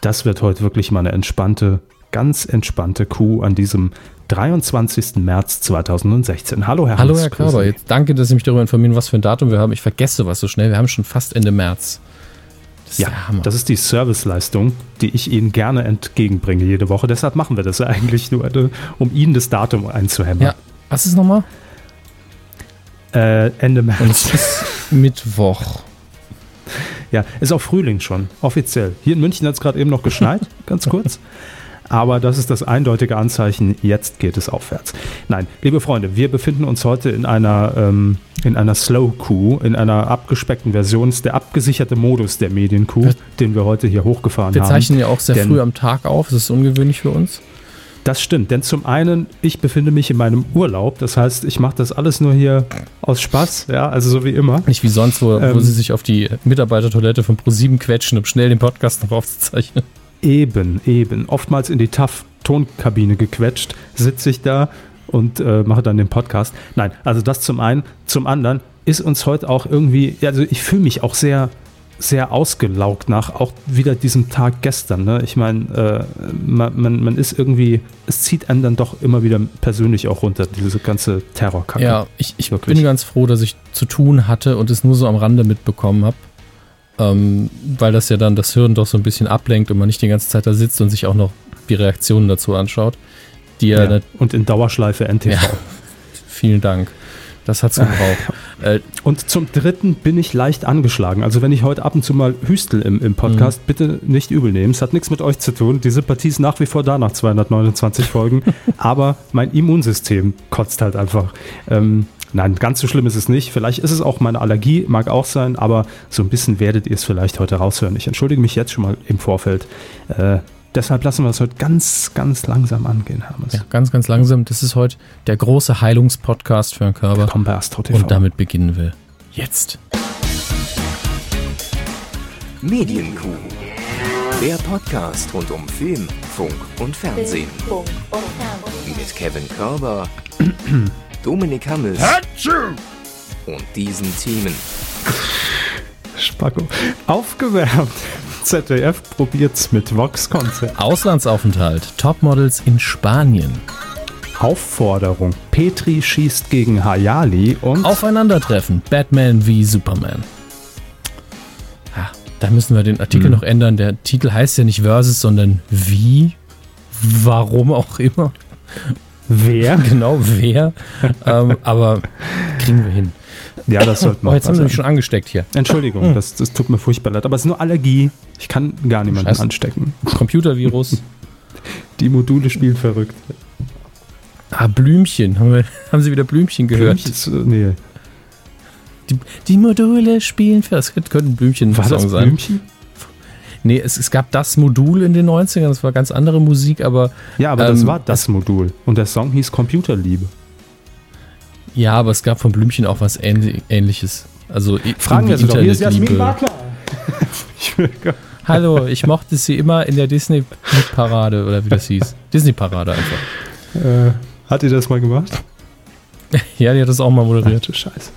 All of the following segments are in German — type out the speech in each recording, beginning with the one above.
das wird heute wirklich mal eine entspannte, ganz entspannte Kuh an diesem 23. März 2016. Hallo, Herr Hallo, Hans. Herr Körber. Jetzt danke, dass Sie mich darüber informieren, was für ein Datum wir haben. Ich vergesse sowas so schnell. Wir haben schon fast Ende März. Das ja, das ist die Serviceleistung, die ich Ihnen gerne entgegenbringe jede Woche. Deshalb machen wir das eigentlich nur, äh, um Ihnen das Datum einzuhämmern. Ja, was ist nochmal? Äh, Ende März. Und es ist Mittwoch. Ja, ist auch Frühling schon, offiziell. Hier in München hat es gerade eben noch geschneit, ganz kurz. Aber das ist das eindeutige Anzeichen, jetzt geht es aufwärts. Nein, liebe Freunde, wir befinden uns heute in einer, ähm, in einer Slow Coup, in einer abgespeckten Version. Das ist der abgesicherte Modus der Medien-Coup, den wir heute hier hochgefahren wir haben. Wir zeichnen ja auch sehr früh am Tag auf, das ist ungewöhnlich für uns. Das stimmt, denn zum einen, ich befinde mich in meinem Urlaub, das heißt, ich mache das alles nur hier aus Spaß, ja, also so wie immer. Nicht wie sonst, wo, ähm, wo sie sich auf die Mitarbeitertoilette von ProSieben quetschen, um schnell den Podcast noch aufzuzeichnen. Eben, eben. Oftmals in die TAF-Tonkabine gequetscht, sitze ich da und äh, mache dann den Podcast. Nein, also das zum einen. Zum anderen ist uns heute auch irgendwie, also ich fühle mich auch sehr sehr ausgelaugt nach auch wieder diesem Tag gestern. Ne? Ich meine, äh, man, man, man, ist irgendwie, es zieht einen dann doch immer wieder persönlich auch runter, diese ganze Terrorkacke. Ja, ich, ich bin ganz froh, dass ich zu tun hatte und es nur so am Rande mitbekommen habe. Ähm, weil das ja dann das Hirn doch so ein bisschen ablenkt und man nicht die ganze Zeit da sitzt und sich auch noch die Reaktionen dazu anschaut. Die ja, ja und in Dauerschleife NTV. Ja, vielen Dank. Das hat's gebraucht. Äh, und zum Dritten bin ich leicht angeschlagen. Also wenn ich heute ab und zu mal hüstel im, im Podcast, mhm. bitte nicht übel nehmen. Es hat nichts mit euch zu tun. Die Sympathie ist nach wie vor da nach 229 Folgen. Aber mein Immunsystem kotzt halt einfach. Ähm, nein, ganz so schlimm ist es nicht. Vielleicht ist es auch meine Allergie, mag auch sein. Aber so ein bisschen werdet ihr es vielleicht heute raushören. Ich entschuldige mich jetzt schon mal im Vorfeld. Äh, Deshalb lassen wir es heute ganz, ganz langsam angehen, Hermes. Ja, ganz, ganz langsam. Das ist heute der große Heilungspodcast für den Körper. Willkommen bei Astro TV. Und damit beginnen wir jetzt. Medienkuh. Der Podcast rund um Film, Funk und Fernsehen. Mit Kevin Körber, Dominik Hammes und diesen Themen. Spacko. Aufgewärmt. ZDF probiert's mit Vox-Konzept. Auslandsaufenthalt. Topmodels in Spanien. Aufforderung. Petri schießt gegen Hayali und. Aufeinandertreffen. Batman wie Superman. Ja, da müssen wir den Artikel hm. noch ändern. Der Titel heißt ja nicht Versus, sondern wie. Warum auch immer. Wer? Genau, wer. ähm, aber kriegen wir hin. Ja, das sollte man. Oh, jetzt haben Sie mich schon angesteckt hier. Entschuldigung, hm. das, das tut mir furchtbar leid. Aber es ist nur Allergie. Ich kann gar niemanden Scheiße. anstecken. Computervirus. Die Module spielen verrückt. Ah, Blümchen. Haben, wir, haben Sie wieder Blümchen gehört? Blümchen, nee. Die, die, Module spielen verrückt. Das könnte ein Blümchen War das sein. Blümchen? Nee, es, es, gab das Modul in den 90ern, das war ganz andere Musik, aber. Ja, aber ähm, das war das Modul. Und der Song hieß Computerliebe. Ja, aber es gab von Blümchen auch was Ähnliches. Also Fragen wir sie doch. Hier ist Jasmin Makler. Hallo, ich mochte sie immer in der Disney-Parade oder wie das hieß. Disney-Parade einfach. Äh, hat ihr das mal gemacht? ja, die hat das auch mal moderiert. Ach, Scheiße.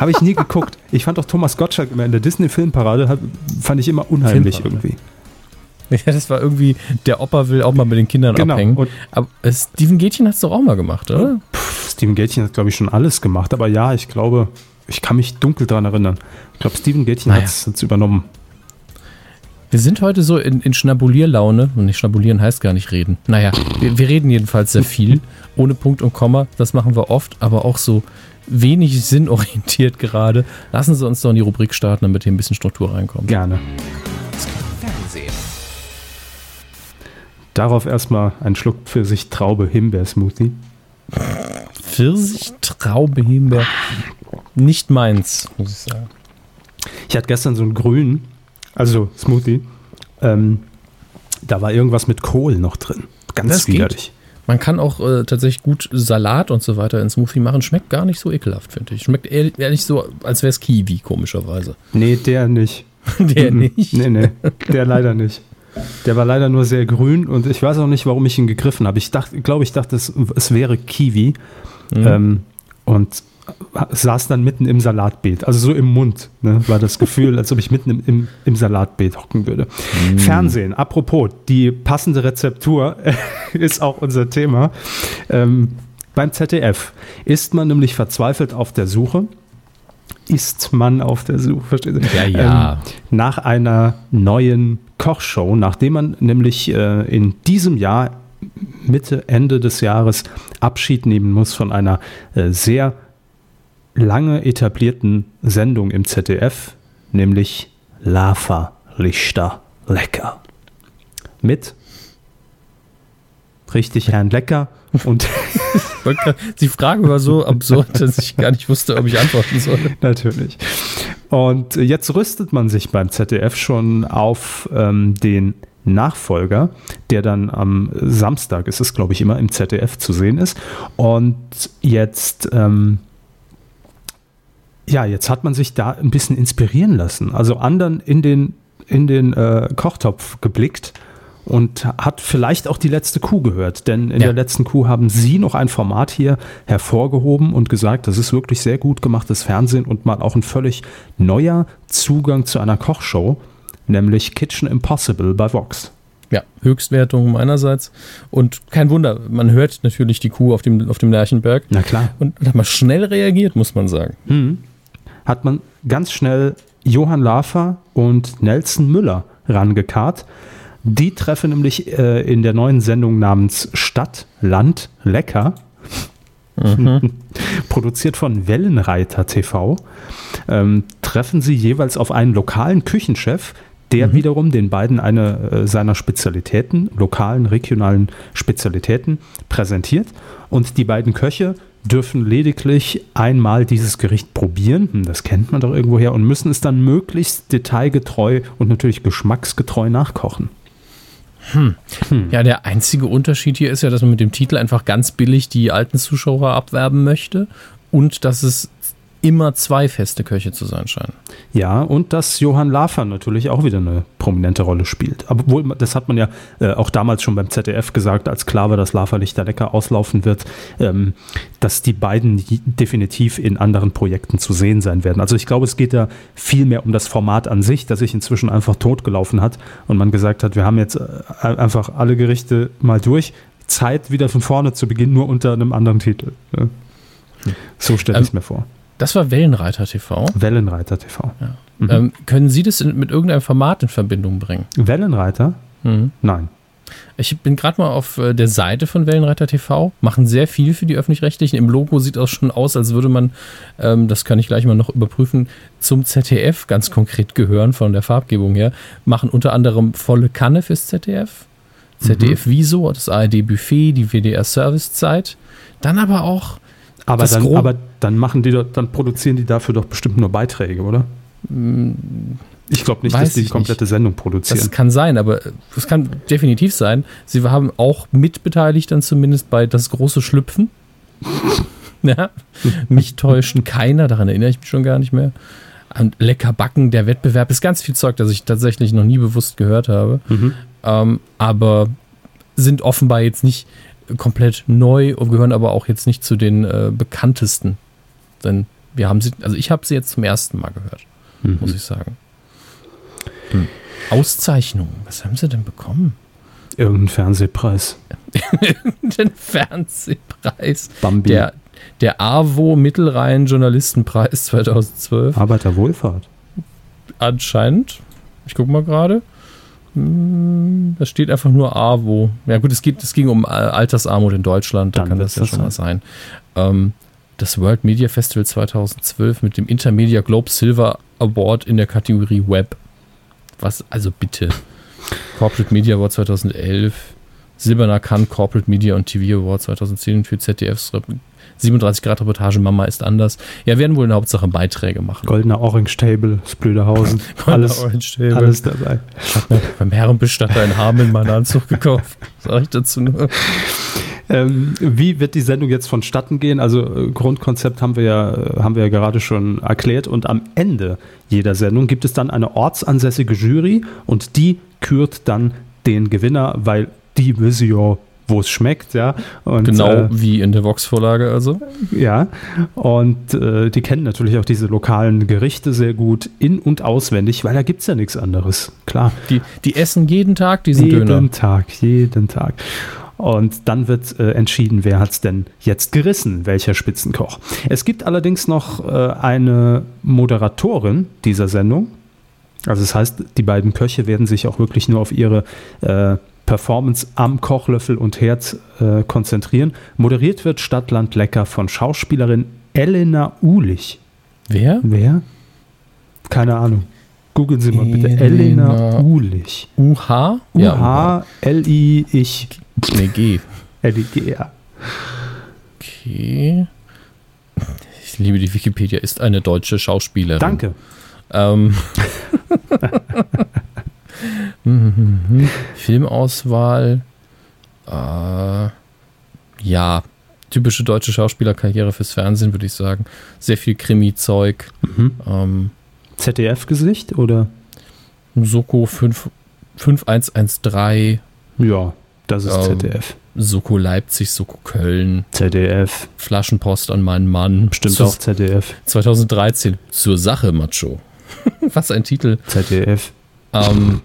Habe ich nie geguckt. Ich fand auch Thomas Gottschalk immer in der Disney-Filmparade, fand ich immer unheimlich irgendwie. Ja, das war irgendwie, der Opa will auch mal mit den Kindern genau. abhängen. Und aber äh, Steven Gätchen hat es doch auch mal gemacht, oder? Pff, Steven Gätchen hat, glaube ich, schon alles gemacht. Aber ja, ich glaube, ich kann mich dunkel daran erinnern. Ich glaube, Steven Gätchen naja. hat es übernommen. Wir sind heute so in, in Schnabulierlaune. Und nicht schnabulieren heißt gar nicht reden. Naja, wir, wir reden jedenfalls sehr viel. ohne Punkt und Komma. Das machen wir oft, aber auch so wenig sinnorientiert gerade. Lassen Sie uns doch in die Rubrik starten, damit hier ein bisschen Struktur reinkommt. Gerne. Darauf erstmal ein Schluck Pfirsich, Traube, Himbeer-Smoothie. Pfirsich, Traube, Himbeer. Nicht meins, muss ich sagen. Ich hatte gestern so einen grünen, also Smoothie. Ähm, da war irgendwas mit Kohl noch drin. Ganz das widerlich. Geht. Man kann auch äh, tatsächlich gut Salat und so weiter in Smoothie machen. Schmeckt gar nicht so ekelhaft, finde ich. Schmeckt eher, eher nicht so, als wäre es Kiwi, komischerweise. Nee, der nicht. der nicht? Nee, nee, der leider nicht. Der war leider nur sehr grün und ich weiß auch nicht, warum ich ihn gegriffen habe. Ich dachte, glaube, ich dachte, es, es wäre Kiwi. Mhm. Ähm, und saß dann mitten im Salatbeet, also so im Mund, ne, war das Gefühl, als ob ich mitten im, im, im Salatbeet hocken würde. Mm. Fernsehen, apropos, die passende Rezeptur ist auch unser Thema. Ähm, beim ZDF ist man nämlich verzweifelt auf der Suche. Ist man auf der Suche, versteht ihr? Ja, ja. Ähm, nach einer neuen Kochshow, nachdem man nämlich äh, in diesem Jahr Mitte, Ende des Jahres Abschied nehmen muss von einer äh, sehr lange etablierten Sendung im ZDF, nämlich Lava Lichter Lecker. Mit richtig Herrn Lecker und die Frage war so absurd, dass ich gar nicht wusste, ob ich antworten soll. Natürlich. Und jetzt rüstet man sich beim ZDF schon auf ähm, den Nachfolger, der dann am Samstag, ist es glaube ich immer im ZDF zu sehen ist. Und jetzt, ähm, ja, jetzt hat man sich da ein bisschen inspirieren lassen. Also anderen in den, in den äh, Kochtopf geblickt und hat vielleicht auch die letzte Kuh gehört. Denn in ja. der letzten Kuh haben Sie noch ein Format hier hervorgehoben und gesagt, das ist wirklich sehr gut gemachtes Fernsehen und mal auch ein völlig neuer Zugang zu einer Kochshow nämlich Kitchen Impossible bei Vox. Ja, Höchstwertung meinerseits. Und kein Wunder, man hört natürlich die Kuh auf dem, auf dem Lerchenberg. Na klar. Und hat man schnell reagiert, muss man sagen. Hm. Hat man ganz schnell Johann Lafer und Nelson Müller rangekarrt. Die treffen nämlich äh, in der neuen Sendung namens Stadt, Land, Lecker. Mhm. Produziert von Wellenreiter TV. Ähm, treffen sie jeweils auf einen lokalen Küchenchef, der mhm. wiederum den beiden eine äh, seiner Spezialitäten, lokalen, regionalen Spezialitäten präsentiert. Und die beiden Köche dürfen lediglich einmal dieses Gericht probieren, hm, das kennt man doch irgendwoher, und müssen es dann möglichst detailgetreu und natürlich geschmacksgetreu nachkochen. Hm. Hm. Ja, der einzige Unterschied hier ist ja, dass man mit dem Titel einfach ganz billig die alten Zuschauer abwerben möchte und dass es immer zwei feste Köche zu sein scheinen. Ja, und dass Johann Lafer natürlich auch wieder eine prominente Rolle spielt. Obwohl, das hat man ja äh, auch damals schon beim ZDF gesagt, als klar war, dass Lafer Lichter lecker auslaufen wird, ähm, dass die beiden definitiv in anderen Projekten zu sehen sein werden. Also ich glaube, es geht ja viel mehr um das Format an sich, das sich inzwischen einfach totgelaufen hat und man gesagt hat, wir haben jetzt äh, einfach alle Gerichte mal durch. Zeit wieder von vorne zu beginnen, nur unter einem anderen Titel. Ne? So stelle ich es ähm, mir vor. Das war Wellenreiter TV. Wellenreiter TV. Ja. Mhm. Ähm, können Sie das in, mit irgendeinem Format in Verbindung bringen? Wellenreiter? Mhm. Nein. Ich bin gerade mal auf äh, der Seite von Wellenreiter TV, machen sehr viel für die Öffentlich-Rechtlichen. Im Logo sieht das schon aus, als würde man, ähm, das kann ich gleich mal noch überprüfen, zum ZDF ganz konkret gehören von der Farbgebung her. Machen unter anderem volle Kanne fürs ZDF, ZDF mhm. Viso, das ARD Buffet, die WDR Servicezeit. Dann aber auch aber dann, aber dann machen die dann produzieren die dafür doch bestimmt nur Beiträge, oder? Ich glaube nicht, dass die die komplette nicht. Sendung produzieren. Das kann sein, aber es kann definitiv sein. Sie haben auch mitbeteiligt dann zumindest bei das große Schlüpfen. ja, mich täuschen keiner, daran erinnere ich mich schon gar nicht mehr. Und lecker backen, der Wettbewerb ist ganz viel Zeug, das ich tatsächlich noch nie bewusst gehört habe. Mhm. Ähm, aber sind offenbar jetzt nicht komplett neu und gehören aber auch jetzt nicht zu den äh, bekanntesten. Denn wir haben sie, also ich habe sie jetzt zum ersten Mal gehört, mhm. muss ich sagen. Hm. Auszeichnungen, was haben sie denn bekommen? Irgendeinen Fernsehpreis. Irgendeinen Fernsehpreis. Bambi. Der, der AWO Mittelrhein Journalistenpreis 2012. Arbeiterwohlfahrt. Anscheinend. Ich gucke mal gerade. Hm, das steht einfach nur AWO. Ja gut, es, geht, es ging um Altersarmut in Deutschland, da Dann kann das ja schon mal sein. Ähm, das World Media Festival 2012 mit dem Intermedia Globe Silver Award in der Kategorie Web. Was, also bitte. Corporate Media Award 2011, Silberner Cannes Corporate Media und TV Award 2010 für ZDFs 37 Grad Reportage, Mama ist anders. Ja, werden wohl in der Hauptsache Beiträge machen. Goldener Orange Table, Splöderhausen. alles, Orange Table. alles dabei. Ich habe beim Herrenbestatter in Hameln meinen Anzug gekauft. Sag ich dazu nur. Ähm, wie wird die Sendung jetzt vonstatten gehen? Also äh, Grundkonzept haben wir ja, äh, haben wir ja gerade schon erklärt und am Ende jeder Sendung gibt es dann eine ortsansässige Jury und die kürt dann den Gewinner, weil die Vision wo es schmeckt, ja. Und, genau äh, wie in der Vox-Vorlage also. Ja, und äh, die kennen natürlich auch diese lokalen Gerichte sehr gut in- und auswendig, weil da gibt es ja nichts anderes, klar. Die, die essen jeden Tag diesen jeden Döner. Jeden Tag, jeden Tag. Und dann wird äh, entschieden, wer hat es denn jetzt gerissen, welcher Spitzenkoch. Es gibt allerdings noch äh, eine Moderatorin dieser Sendung. Also das heißt, die beiden Köche werden sich auch wirklich nur auf ihre äh, Performance am Kochlöffel und Herd äh, konzentrieren. Moderiert wird Stadtland Lecker von Schauspielerin Elena Uhlich. Wer? Wer? Keine Ahnung. Googeln Sie mal bitte. Elena Uhlich. U-H? U-H-L-I-Ich. Nee, G. L-I-G, ja. Okay. Ich liebe die Wikipedia, ist eine deutsche Schauspielerin. Danke. Ähm. Filmauswahl. Äh, ja, typische deutsche Schauspielerkarriere fürs Fernsehen, würde ich sagen. Sehr viel Krimi-Zeug. Mhm. Ähm, ZDF-Gesicht oder? Soko 5, 5113. Ja, das ist ähm, ZDF. Soko Leipzig, Soko Köln. ZDF. Flaschenpost an meinen Mann. Bestimmt auch ZDF. 2013. Zur Sache, Macho. Was ein Titel. ZDF. Ähm,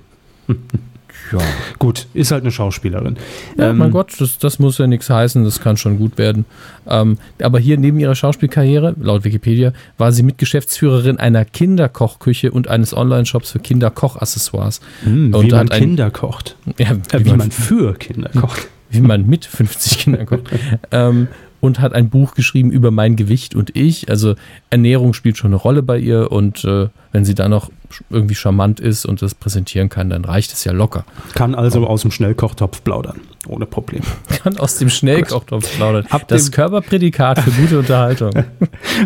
ja. Gut, ist halt eine Schauspielerin. Ja, ähm, mein Gott, das, das muss ja nichts heißen, das kann schon gut werden. Ähm, aber hier neben ihrer Schauspielkarriere, laut Wikipedia, war sie Mitgeschäftsführerin einer Kinderkochküche und eines Online-Shops für Kinderkochaccessoires. Hm, und wie man ein, Kinder kocht. Ja, wie, äh, wie man, man, für Kinder kocht. Wie man mit 50 Kindern kocht. ähm, und hat ein Buch geschrieben über mein Gewicht und ich. Also Ernährung spielt schon eine Rolle bei ihr und äh, wenn sie da noch irgendwie charmant ist und das präsentieren kann, dann reicht es ja locker. Kann also aus dem Schnellkochtopf plaudern, ohne Problem. Kann aus dem Schnellkochtopf plaudern. Ab das Körperprädikat für gute Unterhaltung.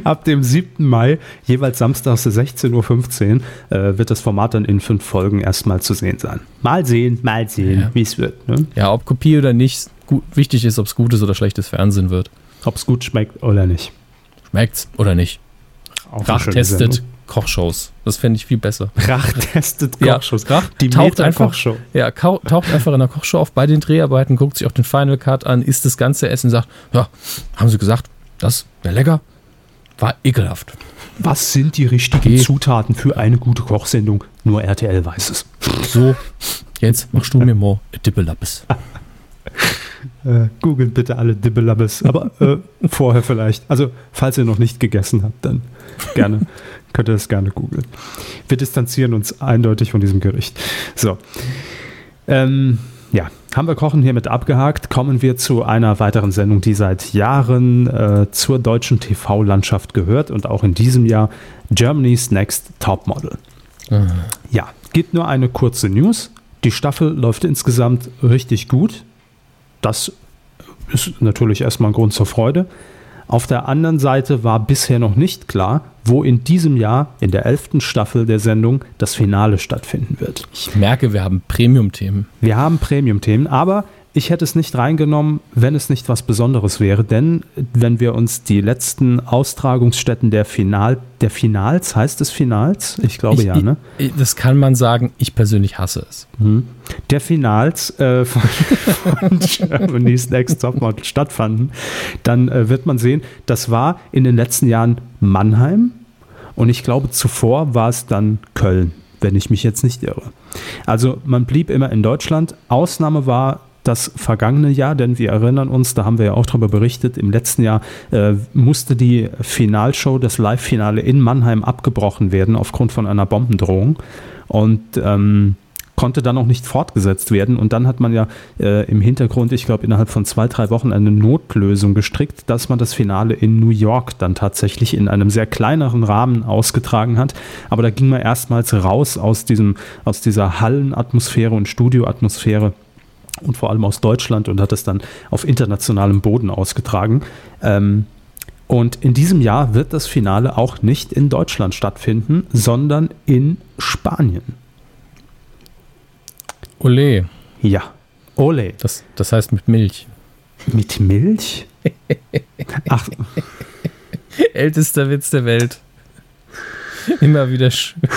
Ab dem 7. Mai, jeweils samstags 16.15 Uhr, äh, wird das Format dann in fünf Folgen erstmal zu sehen sein. Mal sehen, mal sehen, ja. wie es wird. Ne? Ja, ob Kopie oder nicht, gut, wichtig ist, ob es gutes oder schlechtes Fernsehen wird. Ob es gut schmeckt oder nicht. Schmeckt's oder nicht. Auch Rach testet Kochshows. Das fände ich viel besser. Rach testet Kochshows. Ja, Rach die taucht einfach, ja, taucht einfach in der Kochshow auf bei den Dreharbeiten, guckt sich auch den Final Cut an, isst das ganze Essen, sagt, ja, haben sie gesagt, das wäre lecker, war ekelhaft. Was sind die richtigen okay. Zutaten für eine gute Kochsendung? Nur RTL weiß es. So, jetzt machst du mir mal Dippelappes. Äh, googelt bitte alle Dibbelabbes, aber äh, vorher vielleicht. Also, falls ihr noch nicht gegessen habt, dann gerne, könnt ihr das gerne googeln. Wir distanzieren uns eindeutig von diesem Gericht. So. Ähm, ja, haben wir Kochen hiermit abgehakt. Kommen wir zu einer weiteren Sendung, die seit Jahren äh, zur deutschen TV-Landschaft gehört und auch in diesem Jahr Germany's Next Top Model. Mhm. Ja, gibt nur eine kurze News. Die Staffel läuft insgesamt richtig gut. Das ist natürlich erstmal ein Grund zur Freude. Auf der anderen Seite war bisher noch nicht klar, wo in diesem Jahr, in der elften Staffel der Sendung, das Finale stattfinden wird. Ich merke, wir haben Premium-Themen. Wir haben Premium-Themen, aber ich hätte es nicht reingenommen, wenn es nicht was Besonderes wäre, denn wenn wir uns die letzten Austragungsstätten der Final, der Finals, heißt es Finals? Ich glaube ich, ja, ne? Ich, das kann man sagen, ich persönlich hasse es. Mhm. Der Finals äh, von, von Germany's Next Topmodel stattfanden, dann äh, wird man sehen, das war in den letzten Jahren Mannheim und ich glaube zuvor war es dann Köln, wenn ich mich jetzt nicht irre. Also man blieb immer in Deutschland. Ausnahme war das vergangene Jahr, denn wir erinnern uns, da haben wir ja auch darüber berichtet, im letzten Jahr äh, musste die Finalshow, das Live-Finale in Mannheim abgebrochen werden aufgrund von einer Bombendrohung und ähm, konnte dann auch nicht fortgesetzt werden. Und dann hat man ja äh, im Hintergrund, ich glaube, innerhalb von zwei, drei Wochen eine Notlösung gestrickt, dass man das Finale in New York dann tatsächlich in einem sehr kleineren Rahmen ausgetragen hat. Aber da ging man erstmals raus aus, diesem, aus dieser Hallenatmosphäre und Studioatmosphäre und vor allem aus Deutschland und hat es dann auf internationalem Boden ausgetragen. Ähm, und in diesem Jahr wird das Finale auch nicht in Deutschland stattfinden, sondern in Spanien. Ole. Ja, Ole. Das, das heißt mit Milch. Mit Milch? Ach. Ältester Witz der Welt. Immer wieder schön.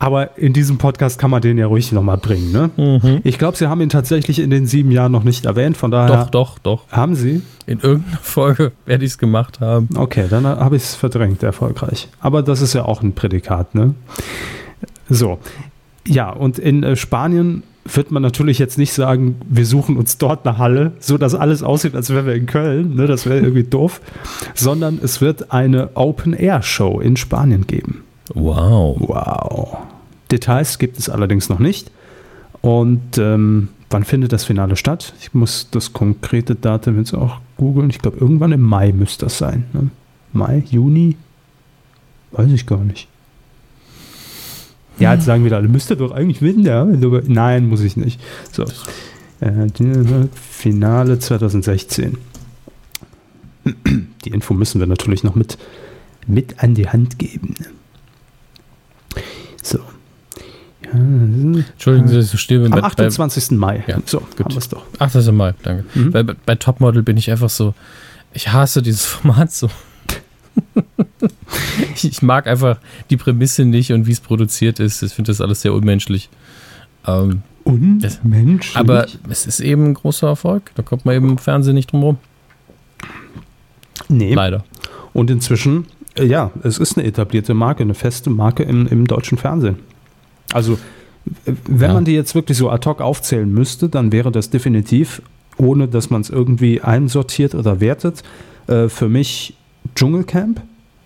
Aber in diesem Podcast kann man den ja ruhig nochmal bringen. Ne? Mhm. Ich glaube, Sie haben ihn tatsächlich in den sieben Jahren noch nicht erwähnt. Von daher Doch, doch, doch. haben Sie. In irgendeiner Folge werde ich es gemacht haben. Okay, dann habe ich es verdrängt, erfolgreich. Aber das ist ja auch ein Prädikat, ne? So. Ja, und in äh, Spanien wird man natürlich jetzt nicht sagen, wir suchen uns dort eine Halle, so dass alles aussieht, als wären wir in Köln. Ne? Das wäre irgendwie doof. Sondern es wird eine Open-Air-Show in Spanien geben. Wow. Wow. Details gibt es allerdings noch nicht. Und ähm, wann findet das Finale statt? Ich muss das konkrete Datum jetzt auch googeln. Ich glaube, irgendwann im Mai müsste das sein. Ne? Mai, Juni? Weiß ich gar nicht. Ja, jetzt sagen wieder alle, müsste doch eigentlich wissen, ja. Nein, muss ich nicht. So. Äh, Finale 2016. Die Info müssen wir natürlich noch mit, mit an die Hand geben. ne? So. Ja, Entschuldigen Sie, dass ich so still bin. am Bei, bei, 28. Mai. Ja, so, gut. haben doch. ach, das ist im Mai, danke. Mhm. Bei, bei, bei Topmodel bin ich einfach so, ich hasse dieses Format so. ich, ich mag einfach die Prämisse nicht und wie es produziert ist. Ich finde das alles sehr unmenschlich. Ähm, Unmenschlich. aber es ist eben ein großer Erfolg. Da kommt man eben im Fernsehen nicht drum rum. nee. Leider. Und inzwischen, äh, ja, es ist eine etablierte Marke, eine feste Marke im, im deutschen Fernsehen. Also, äh, wenn Ja. man die jetzt wirklich so ad hoc aufzählen müsste, dann wäre das definitiv, ohne dass man es irgendwie einsortiert oder wertet, äh, für mich Dschungelcamp,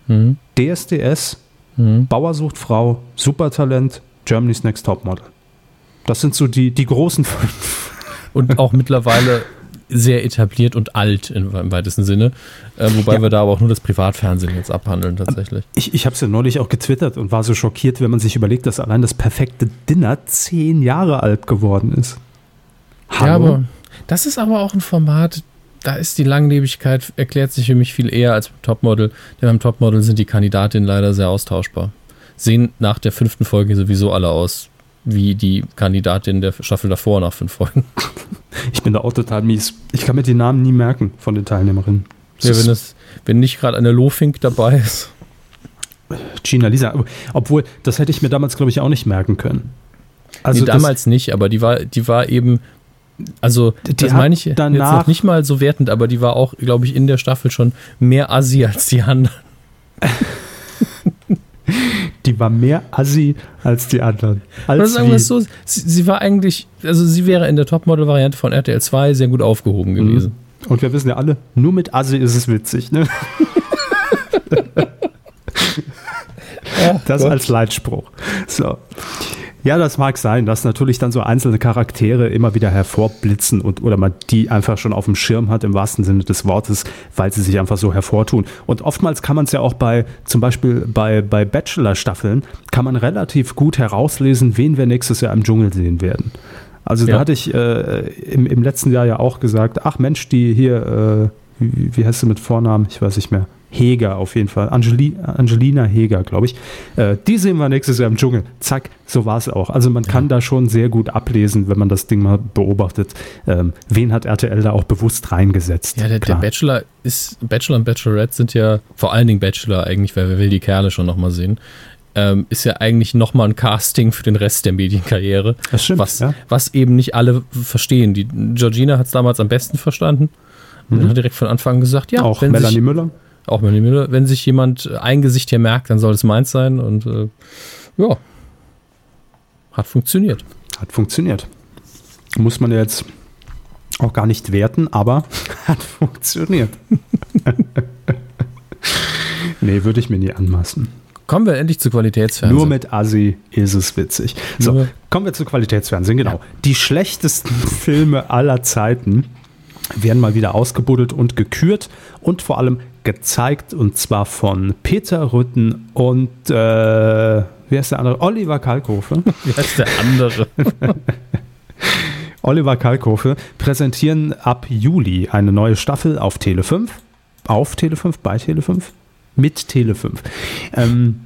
Mhm. DSDS, Mhm. Bauer sucht Frau, Supertalent, Germany's Next Topmodel. Das sind so die, die großen fünf. Und auch mittlerweile sehr etabliert und alt im, im weitesten Sinne. Äh, wobei Ja. wir da aber auch nur das Privatfernsehen jetzt abhandeln tatsächlich. Ich, ich habe es ja neulich auch getwittert und war so schockiert, wenn man sich überlegt, dass allein das perfekte Dinner zehn Jahre alt geworden ist. Hallo? Ja, aber das ist aber auch ein Format, da ist die Langlebigkeit, erklärt sich für mich viel eher als beim Topmodel. Denn beim Topmodel sind die Kandidatinnen leider sehr austauschbar. Sehen nach der fünften Folge sowieso alle aus wie die Kandidatin der Staffel davor nach fünf Folgen. Ich bin da auch total mies. Ich kann mir die Namen nie merken von den Teilnehmerinnen. Ja, wenn, es, wenn nicht gerade eine Lofink dabei ist. Gina Lisa. Obwohl, das hätte ich mir damals, glaube ich, auch nicht merken können. Also nee, damals nicht, aber die war, die war eben, also das meine ich jetzt noch nicht mal so wertend, aber die war auch, glaube ich, in der Staffel schon mehr Assi als die anderen. die war mehr assi als die anderen. Als sagen wir es so, sie, sie war eigentlich, also sie wäre in der Topmodel-Variante von RTL 2 sehr gut aufgehoben Mhm. gewesen. Und wir wissen ja alle, nur mit assi ist es witzig. Ne? Das als Leitspruch. So. Ja, das mag sein, dass natürlich dann so einzelne Charaktere immer wieder hervorblitzen und oder man die einfach schon auf dem Schirm hat im wahrsten Sinne des Wortes, weil sie sich einfach so hervortun. Und oftmals kann man es ja auch bei, zum Beispiel bei, bei Bachelor-Staffeln, kann man relativ gut herauslesen, wen wir nächstes Jahr im Dschungel sehen werden. Also da Ja. hatte ich äh, im, im letzten Jahr ja auch gesagt, ach Mensch, die hier, äh, wie, wie heißt sie mit Vornamen? Ich weiß nicht mehr. Heger auf jeden Fall. Angeli Angelina Heger, glaube ich. Äh, die sehen wir nächstes Jahr im Dschungel. Zack, so war es auch. Also man kann da schon sehr gut ablesen, wenn man das Ding mal beobachtet. Ähm, wen hat RTL da auch bewusst reingesetzt? Ja, der, der. Bachelor ist, Bachelor und Bachelorette sind ja, vor allen Dingen Bachelor eigentlich, weil wir will die Kerle schon nochmal sehen, ähm, ist ja eigentlich nochmal ein Casting für den Rest der Medienkarriere. Das stimmt, was, ja. was eben nicht alle verstehen. Die Georgina hat es damals am besten verstanden. Und hat direkt von Anfang an gesagt, ja, Mhm. auch Melanie sich, Müller. Auch Müller, wenn sich jemand äh, ein Gesicht hier merkt, dann soll es meins sein. Und äh, ja, hat funktioniert. Hat funktioniert. Muss man ja jetzt auch gar nicht werten, aber hat funktioniert. nee, würde ich mir nie anmaßen. Kommen wir endlich zu Qualitätsfernsehen. Nur mit Assi ist es witzig. So, Nur- kommen wir zu Qualitätsfernsehen, genau. Die schlechtesten Filme aller Zeiten werden mal wieder ausgebuddelt und gekürt und vor allem gezeigt und zwar von Peter Rütten und äh, wie heißt der andere? Oliver Kalkofe. Wie heißt der andere? Oliver Kalkofe präsentieren ab Juli eine neue Staffel auf Tele 5. Auf Tele 5, bei Tele 5, mit Tele 5. Ähm,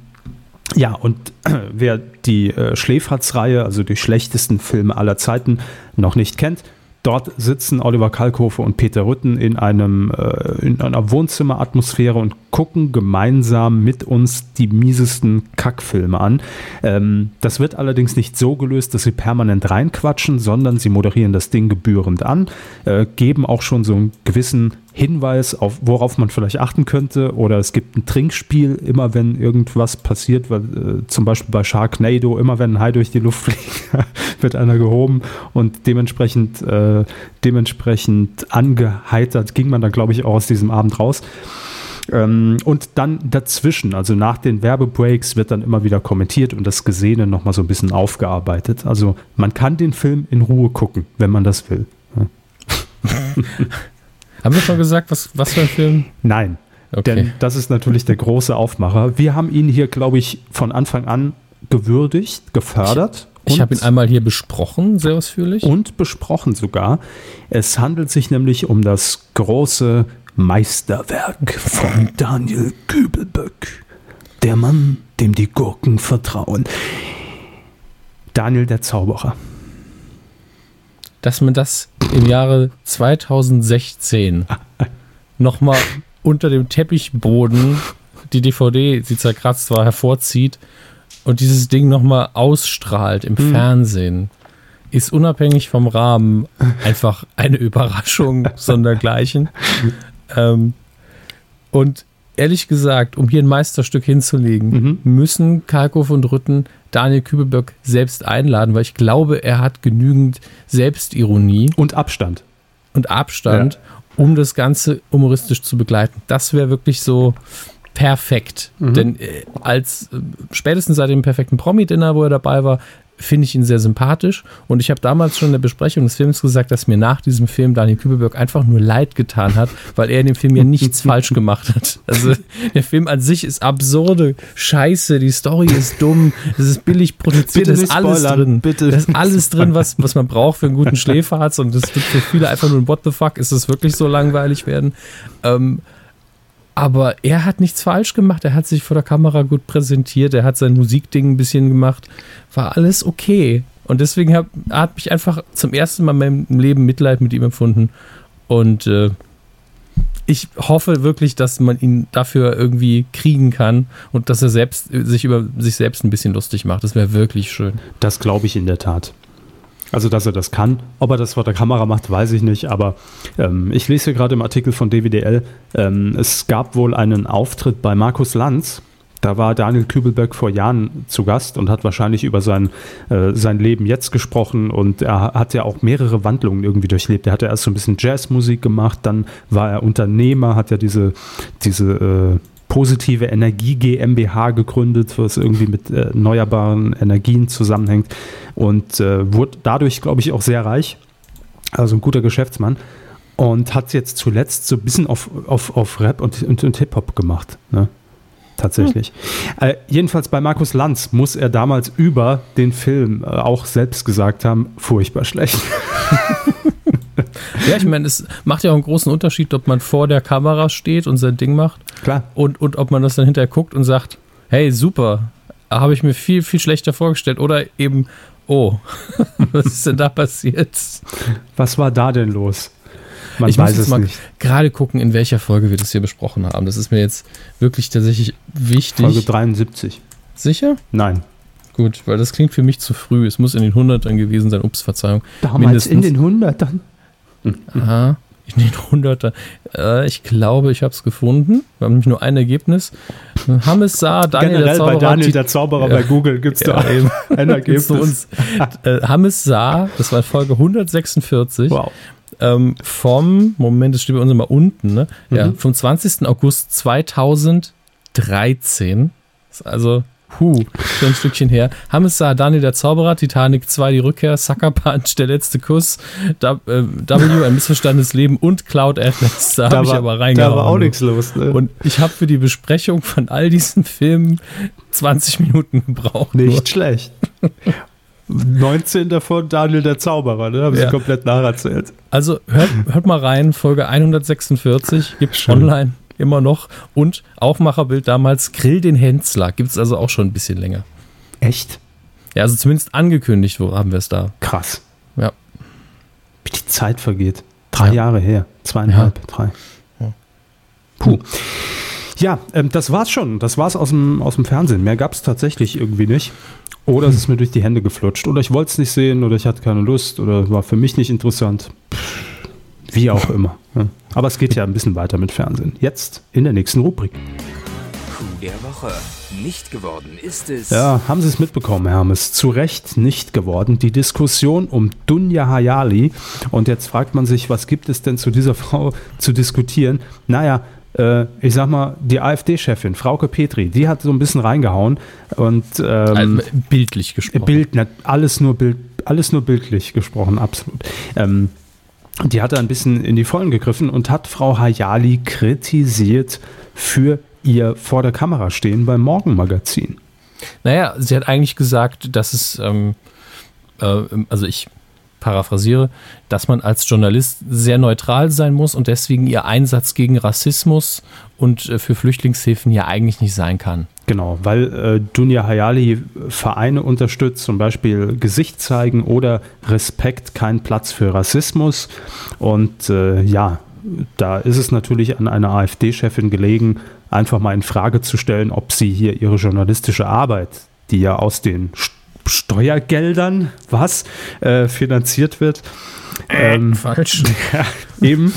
ja, und wer die äh, Schläferz-Reihe, also die schlechtesten Filme aller Zeiten, noch nicht kennt, Dort sitzen Oliver Kalkofe und Peter Rütten in, einem, äh, in einer Wohnzimmeratmosphäre und gucken gemeinsam mit uns die miesesten Kackfilme an. Ähm, das wird allerdings nicht so gelöst, dass sie permanent reinquatschen, sondern sie moderieren das Ding gebührend an, äh, geben auch schon so einen gewissen Hinweis, auf, worauf man vielleicht achten könnte. Oder es gibt ein Trinkspiel, immer wenn irgendwas passiert, weil äh, zum Beispiel bei Sharknado, immer wenn ein Hai durch die Luft fliegt, wird einer gehoben und dementsprechend, äh, dementsprechend angeheitert ging man dann, glaube ich, auch aus diesem Abend raus. Ähm, und dann dazwischen, also nach den Werbebreaks, wird dann immer wieder kommentiert und das Gesehene nochmal so ein bisschen aufgearbeitet. Also man kann den Film in Ruhe gucken, wenn man das will. Haben wir schon gesagt, was, was für ein Film? Nein. Okay. Denn das ist natürlich der große Aufmacher. Wir haben ihn hier, glaube ich, von Anfang an gewürdigt, gefördert. Ich, habe ihn einmal hier besprochen, sehr ausführlich. Und besprochen sogar. Es handelt sich nämlich um das große Meisterwerk von Daniel Kübelböck. Der Mann, dem die Gurken vertrauen. Daniel der Zauberer. Dass man das im Jahre 2016 nochmal unter dem Teppichboden die DVD, die zerkratzt war, hervorzieht und dieses Ding nochmal ausstrahlt im hm. Fernsehen, ist unabhängig vom Rahmen einfach eine Überraschung sondergleichen. Ähm, und ehrlich gesagt, um hier ein Meisterstück hinzulegen, mhm. müssen Kalkow und Rütten Daniel Kübelböck selbst einladen, weil ich glaube, er hat genügend Selbstironie. Und Abstand. Und Abstand, ja. um das Ganze humoristisch zu begleiten. Das wäre wirklich so perfekt. Mhm. Denn äh, als äh, spätestens seit dem perfekten Promi-Dinner, wo er dabei war, finde ich ihn sehr sympathisch. Und ich habe damals schon in der Besprechung des Films gesagt, dass mir nach diesem Film Daniel Kübelberg einfach nur leid getan hat, weil er in dem Film ja nichts falsch gemacht hat. Also der Film an sich ist absurde Scheiße, die Story ist dumm, es ist billig produziert, da ist alles spoilern, drin. Bitte. Da ist alles drin, was, was man braucht für einen guten Schläferarzt. Und das wird für viele einfach nur ein What the fuck, ist es wirklich so langweilig werden? Ähm, aber er hat nichts falsch gemacht. Er hat sich vor der Kamera gut präsentiert. Er hat sein Musikding ein bisschen gemacht. War alles okay. Und deswegen hab, hat mich einfach zum ersten Mal in meinem Leben Mitleid mit ihm empfunden. Und äh, ich hoffe wirklich, dass man ihn dafür irgendwie kriegen kann und dass er selbst sich über sich selbst ein bisschen lustig macht. Das wäre wirklich schön. Das glaube ich in der Tat. Also, dass er das kann. Ob er das vor der Kamera macht, weiß ich nicht. Aber ähm, ich lese hier gerade im Artikel von DWDL, ähm, es gab wohl einen Auftritt bei Markus Lanz. Da war Daniel Kübelberg vor Jahren zu Gast und hat wahrscheinlich über sein, äh, sein Leben jetzt gesprochen. Und er hat ja auch mehrere Wandlungen irgendwie durchlebt. Er hat ja erst so ein bisschen Jazzmusik gemacht, dann war er Unternehmer, hat ja diese, diese äh, positive Energie GmbH gegründet, was irgendwie mit äh, erneuerbaren Energien zusammenhängt und äh, wurde dadurch, glaube ich, auch sehr reich. Also ein guter Geschäftsmann und hat jetzt zuletzt so ein bisschen auf, auf, auf Rap und, und, und Hip-Hop gemacht. Ne? Tatsächlich. Hm. Äh, jedenfalls bei Markus Lanz muss er damals über den Film äh, auch selbst gesagt haben, furchtbar schlecht. Ja, ich meine, es macht ja auch einen großen Unterschied, ob man vor der Kamera steht und sein Ding macht. Klar. Und, und ob man das dann hinterher guckt und sagt, hey, super, habe ich mir viel, viel schlechter vorgestellt. Oder eben, oh, was ist denn da passiert? Was war da denn los? Man ich weiß muss jetzt mal nicht. gerade gucken, in welcher Folge wir das hier besprochen haben. Das ist mir jetzt wirklich tatsächlich wichtig. Folge 73. Sicher? Nein. Gut, weil das klingt für mich zu früh. Es muss in den 100ern gewesen sein. Ups, Verzeihung. Damals Mindestens. in den 100ern? Aha, in den 100er. Äh, ich glaube, ich habe es gefunden. Wir haben nämlich nur ein Ergebnis. Hammes sah Daniel Generell der Zauberer. Bei Daniel der Zauberer bei Google gibt es ja, da eben ein Ergebnis. Uns, äh, Hammes sah, das war Folge 146. Wow. Ähm, vom, Moment, das steht bei uns immer unten, ne? Mhm. Ja, vom 20. August 2013. Also Puh, schon ein Stückchen her. Hamza, Daniel der Zauberer, Titanic 2, die Rückkehr, Sucker Punch, der letzte Kuss, w, äh, w ein missverstandenes Leben und Cloud Atlas. Da, da habe ich aber reingehauen. Da war auch nichts los. Ne? Und ich habe für die Besprechung von all diesen Filmen 20 Minuten gebraucht. Nicht nur. schlecht. 19 davon Daniel der Zauberer, ne? Haben ja. sie komplett nacherzählt. Also hört, hört mal rein, Folge 146 gibt's online immer noch. Und Aufmacherbild damals, Grill den Hensler. Gibt es also auch schon ein bisschen länger. Echt? Ja, also zumindest angekündigt, wo haben wir es da. Krass. Ja. wie die Zeit vergeht. Drei ja. Jahre her, zweieinhalb, ja. drei. Puh. Ja, ähm, das war's schon. Das war's aus dem, aus dem Fernsehen. Mehr gab es tatsächlich irgendwie nicht. Oder es ist mir durch die Hände geflutscht. Oder ich wollte es nicht sehen oder ich hatte keine Lust oder war für mich nicht interessant. Wie auch immer. Aber es geht ja ein bisschen weiter mit Fernsehen. Jetzt in der nächsten Rubrik. Coup der Woche. Nicht geworden ist es. Ja, haben Sie es mitbekommen, Hermes? Zu Recht nicht geworden. Die Diskussion um Dunja Hayali. Und jetzt fragt man sich, was gibt es denn zu dieser Frau zu diskutieren? Naja, äh, ich sag mal, die AfD-Chefin, Frauke Petri, die hat so ein bisschen reingehauen und ähm, also bildlich gesprochen. Bild, alles nur Bild, alles nur bildlich gesprochen, absolut. Ähm, die hat da ein bisschen in die Vollen gegriffen und hat Frau Hayali kritisiert für ihr vor der Kamera stehen beim Morgenmagazin. Naja, sie hat eigentlich gesagt, dass es, ähm, äh, also ich paraphrasiere, dass man als Journalist sehr neutral sein muss und deswegen ihr Einsatz gegen Rassismus und äh, für Flüchtlingshilfen ja eigentlich nicht sein kann. Genau, weil äh, Dunja Hayali Vereine unterstützt, zum Beispiel Gesicht zeigen oder Respekt, kein Platz für Rassismus. Und äh, ja, da ist es natürlich an einer AfD-Chefin gelegen, einfach mal in Frage zu stellen, ob sie hier ihre journalistische Arbeit, die ja aus den Steuergeldern, was, äh, finanziert wird. Äh, ähm, falsch. Ja, eben,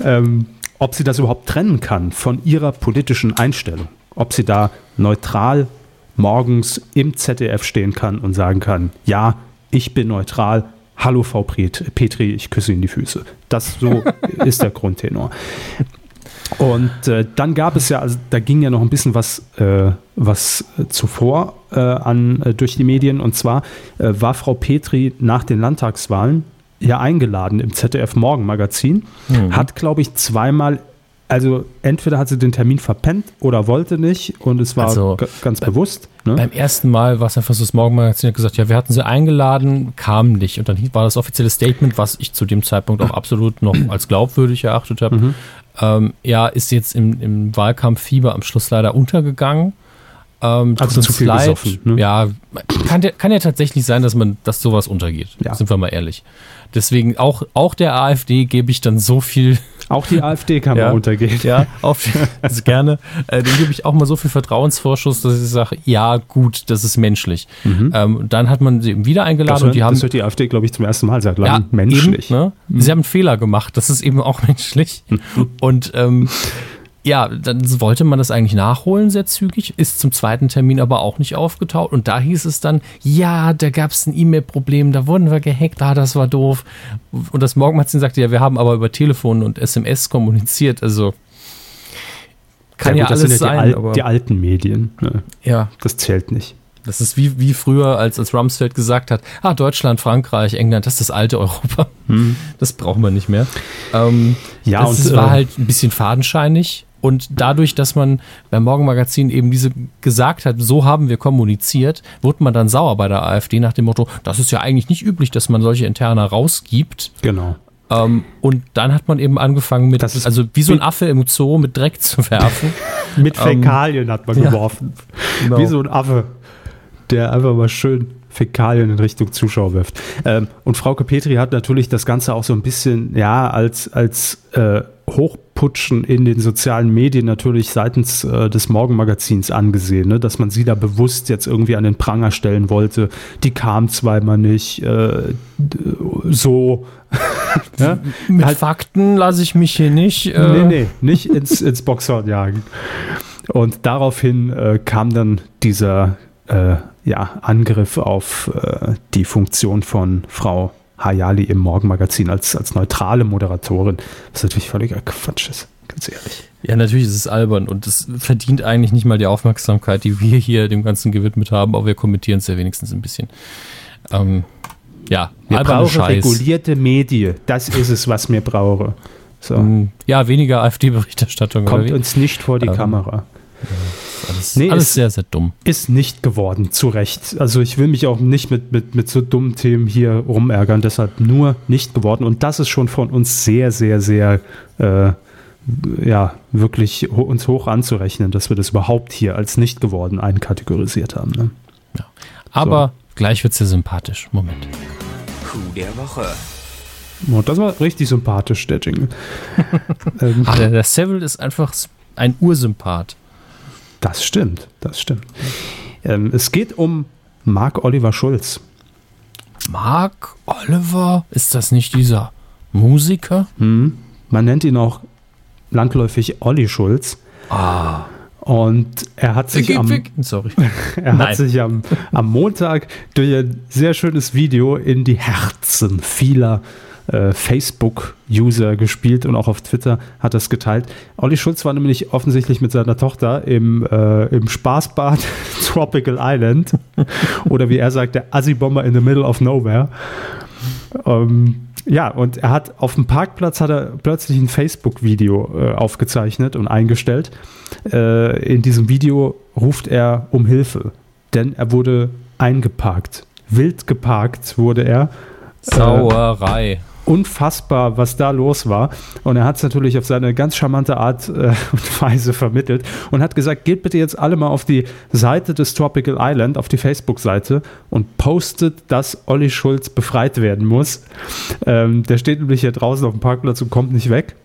ähm, ob sie das überhaupt trennen kann von ihrer politischen Einstellung. Ob sie da neutral morgens im ZDF stehen kann und sagen kann, ja, ich bin neutral, hallo Frau Petri, ich küsse Ihnen die Füße. Das so ist der Grundtenor. Und äh, dann gab es ja, also da ging ja noch ein bisschen was, äh, was zuvor äh, an, äh, durch die Medien. Und zwar äh, war Frau Petri nach den Landtagswahlen ja eingeladen im ZDF Morgenmagazin, mhm. hat, glaube ich, zweimal also entweder hat sie den Termin verpennt oder wollte nicht und es war also, ganz bewusst. Ne? Beim ersten Mal war es einfach so, das Morgenmagazin hat gesagt, ja, wir hatten sie eingeladen, kam nicht. Und dann war das offizielle Statement, was ich zu dem Zeitpunkt auch absolut noch als glaubwürdig erachtet habe. Mhm. Ähm, ja, ist jetzt im, im Wahlkampf-Fieber am Schluss leider untergegangen. Ähm, also zu viel leid. Gesoffen, ne? Ja, kann, kann, ja tatsächlich sein, dass man, dass sowas untergeht. Ja. Sind wir mal ehrlich. Deswegen auch, auch der AfD gebe ich dann so viel. Auch die AfD kann ja, mal untergehen. Ja, auf, also gerne. Äh, dem gebe ich auch mal so viel Vertrauensvorschuss, dass ich sage, ja, gut, das ist menschlich. Mhm. Ähm, dann hat man sie eben wieder eingeladen das, und die haben. Das wird die AfD, glaube ich, zum ersten Mal sagen, ja, menschlich. Eben, ne? mhm. Sie haben einen Fehler gemacht, das ist eben auch menschlich. Mhm. Und ähm, ja, dann wollte man das eigentlich nachholen, sehr zügig, ist zum zweiten Termin aber auch nicht aufgetaucht. Und da hieß es dann, ja, da gab es ein E-Mail-Problem, da wurden wir gehackt, ah, das war doof. Und das Morgenmagazin sagte, ja, wir haben aber über Telefon und SMS kommuniziert, also kann ja, gut, ja alles das sind ja die, sein. Al die alten Medien. Ne? Ja. Das zählt nicht. Das ist wie, wie früher, als, als Rumsfeld gesagt hat, ah, Deutschland, Frankreich, England, das ist das alte Europa. Hm. Das brauchen wir nicht mehr. Ähm, ja, das und, war äh, halt ein bisschen fadenscheinig. Und dadurch, dass man beim Morgenmagazin eben diese gesagt hat, so haben wir kommuniziert, wurde man dann sauer bei der AfD nach dem Motto, das ist ja eigentlich nicht üblich, dass man solche Interna rausgibt. Genau. Ähm, und dann hat man eben angefangen mit, also wie so ein Affe im Zoo mit Dreck zu werfen. mit Fäkalien ähm, hat man geworfen. Genau. Wie so ein Affe, der einfach mal schön Fäkalien in Richtung Zuschauer wirft. Ähm, und Frauke Petri hat natürlich das Ganze auch so ein bisschen, ja, als, als äh, Hochputschen in den sozialen Medien natürlich seitens äh, des Morgenmagazins angesehen, ne? dass man sie da bewusst jetzt irgendwie an den Pranger stellen wollte. Die kam zweimal nicht, äh, so. ja? Mit halt, Fakten lasse ich mich hier nicht. Äh nee, nee, nicht ins, ins Boxhorn jagen. Und daraufhin äh, kam dann dieser äh, ja, Angriff auf äh, die Funktion von Frau Hayali im Morgenmagazin als, als neutrale Moderatorin, was natürlich völliger Quatsch ist, ganz ehrlich. Ja, natürlich ist es albern und es verdient eigentlich nicht mal die Aufmerksamkeit, die wir hier dem Ganzen gewidmet haben, aber wir kommentieren es ja wenigstens ein bisschen. Ähm, ja, wir brauchen Scheiß. regulierte Medien. Das ist es, was wir brauchen. So. Mm, ja, weniger AfD-Berichterstattung. Kommt uns nicht vor die ähm, Kamera. Ja alles, nee, alles sehr, sehr dumm. Ist nicht geworden, zu Recht. Also ich will mich auch nicht mit, mit, mit so dummen Themen hier rumärgern, deshalb nur nicht geworden. Und das ist schon von uns sehr, sehr, sehr, äh, ja, wirklich uns hoch anzurechnen, dass wir das überhaupt hier als nicht geworden einkategorisiert haben. Ne? Ja. Aber so. gleich wird es ja sympathisch. Moment. Coup der Woche. Oh, das war richtig sympathisch, der Jingle. ähm, ah, der, der Seville ist einfach ein Ursympath. Das stimmt, das stimmt. Ähm, es geht um Mark Oliver Schulz. Mark Oliver? Ist das nicht dieser Musiker? Hm. Man nennt ihn auch landläufig Olli Schulz. Ah. Und er hat sich am, Sorry. er hat sich am, am Montag durch ein sehr schönes Video in die Herzen vieler äh, Facebook-User gespielt und auch auf Twitter hat er es geteilt. Olli Schulz war nämlich offensichtlich mit seiner Tochter im, äh, im Spaßbad Tropical Island oder wie er sagt, der Assi-Bomber in the middle of nowhere. Ähm, ja, und er hat auf dem Parkplatz hat er plötzlich ein Facebook-Video äh, aufgezeichnet und eingestellt. Äh, in diesem Video ruft er um Hilfe, denn er wurde eingeparkt. Wild geparkt wurde er. Äh, Sauerei. Unfassbar, was da los war. Und er hat es natürlich auf seine ganz charmante Art äh, und Weise vermittelt und hat gesagt, geht bitte jetzt alle mal auf die Seite des Tropical Island, auf die Facebook-Seite und postet, dass Olli Schulz befreit werden muss. Ähm, der steht nämlich hier draußen auf dem Parkplatz und kommt nicht weg.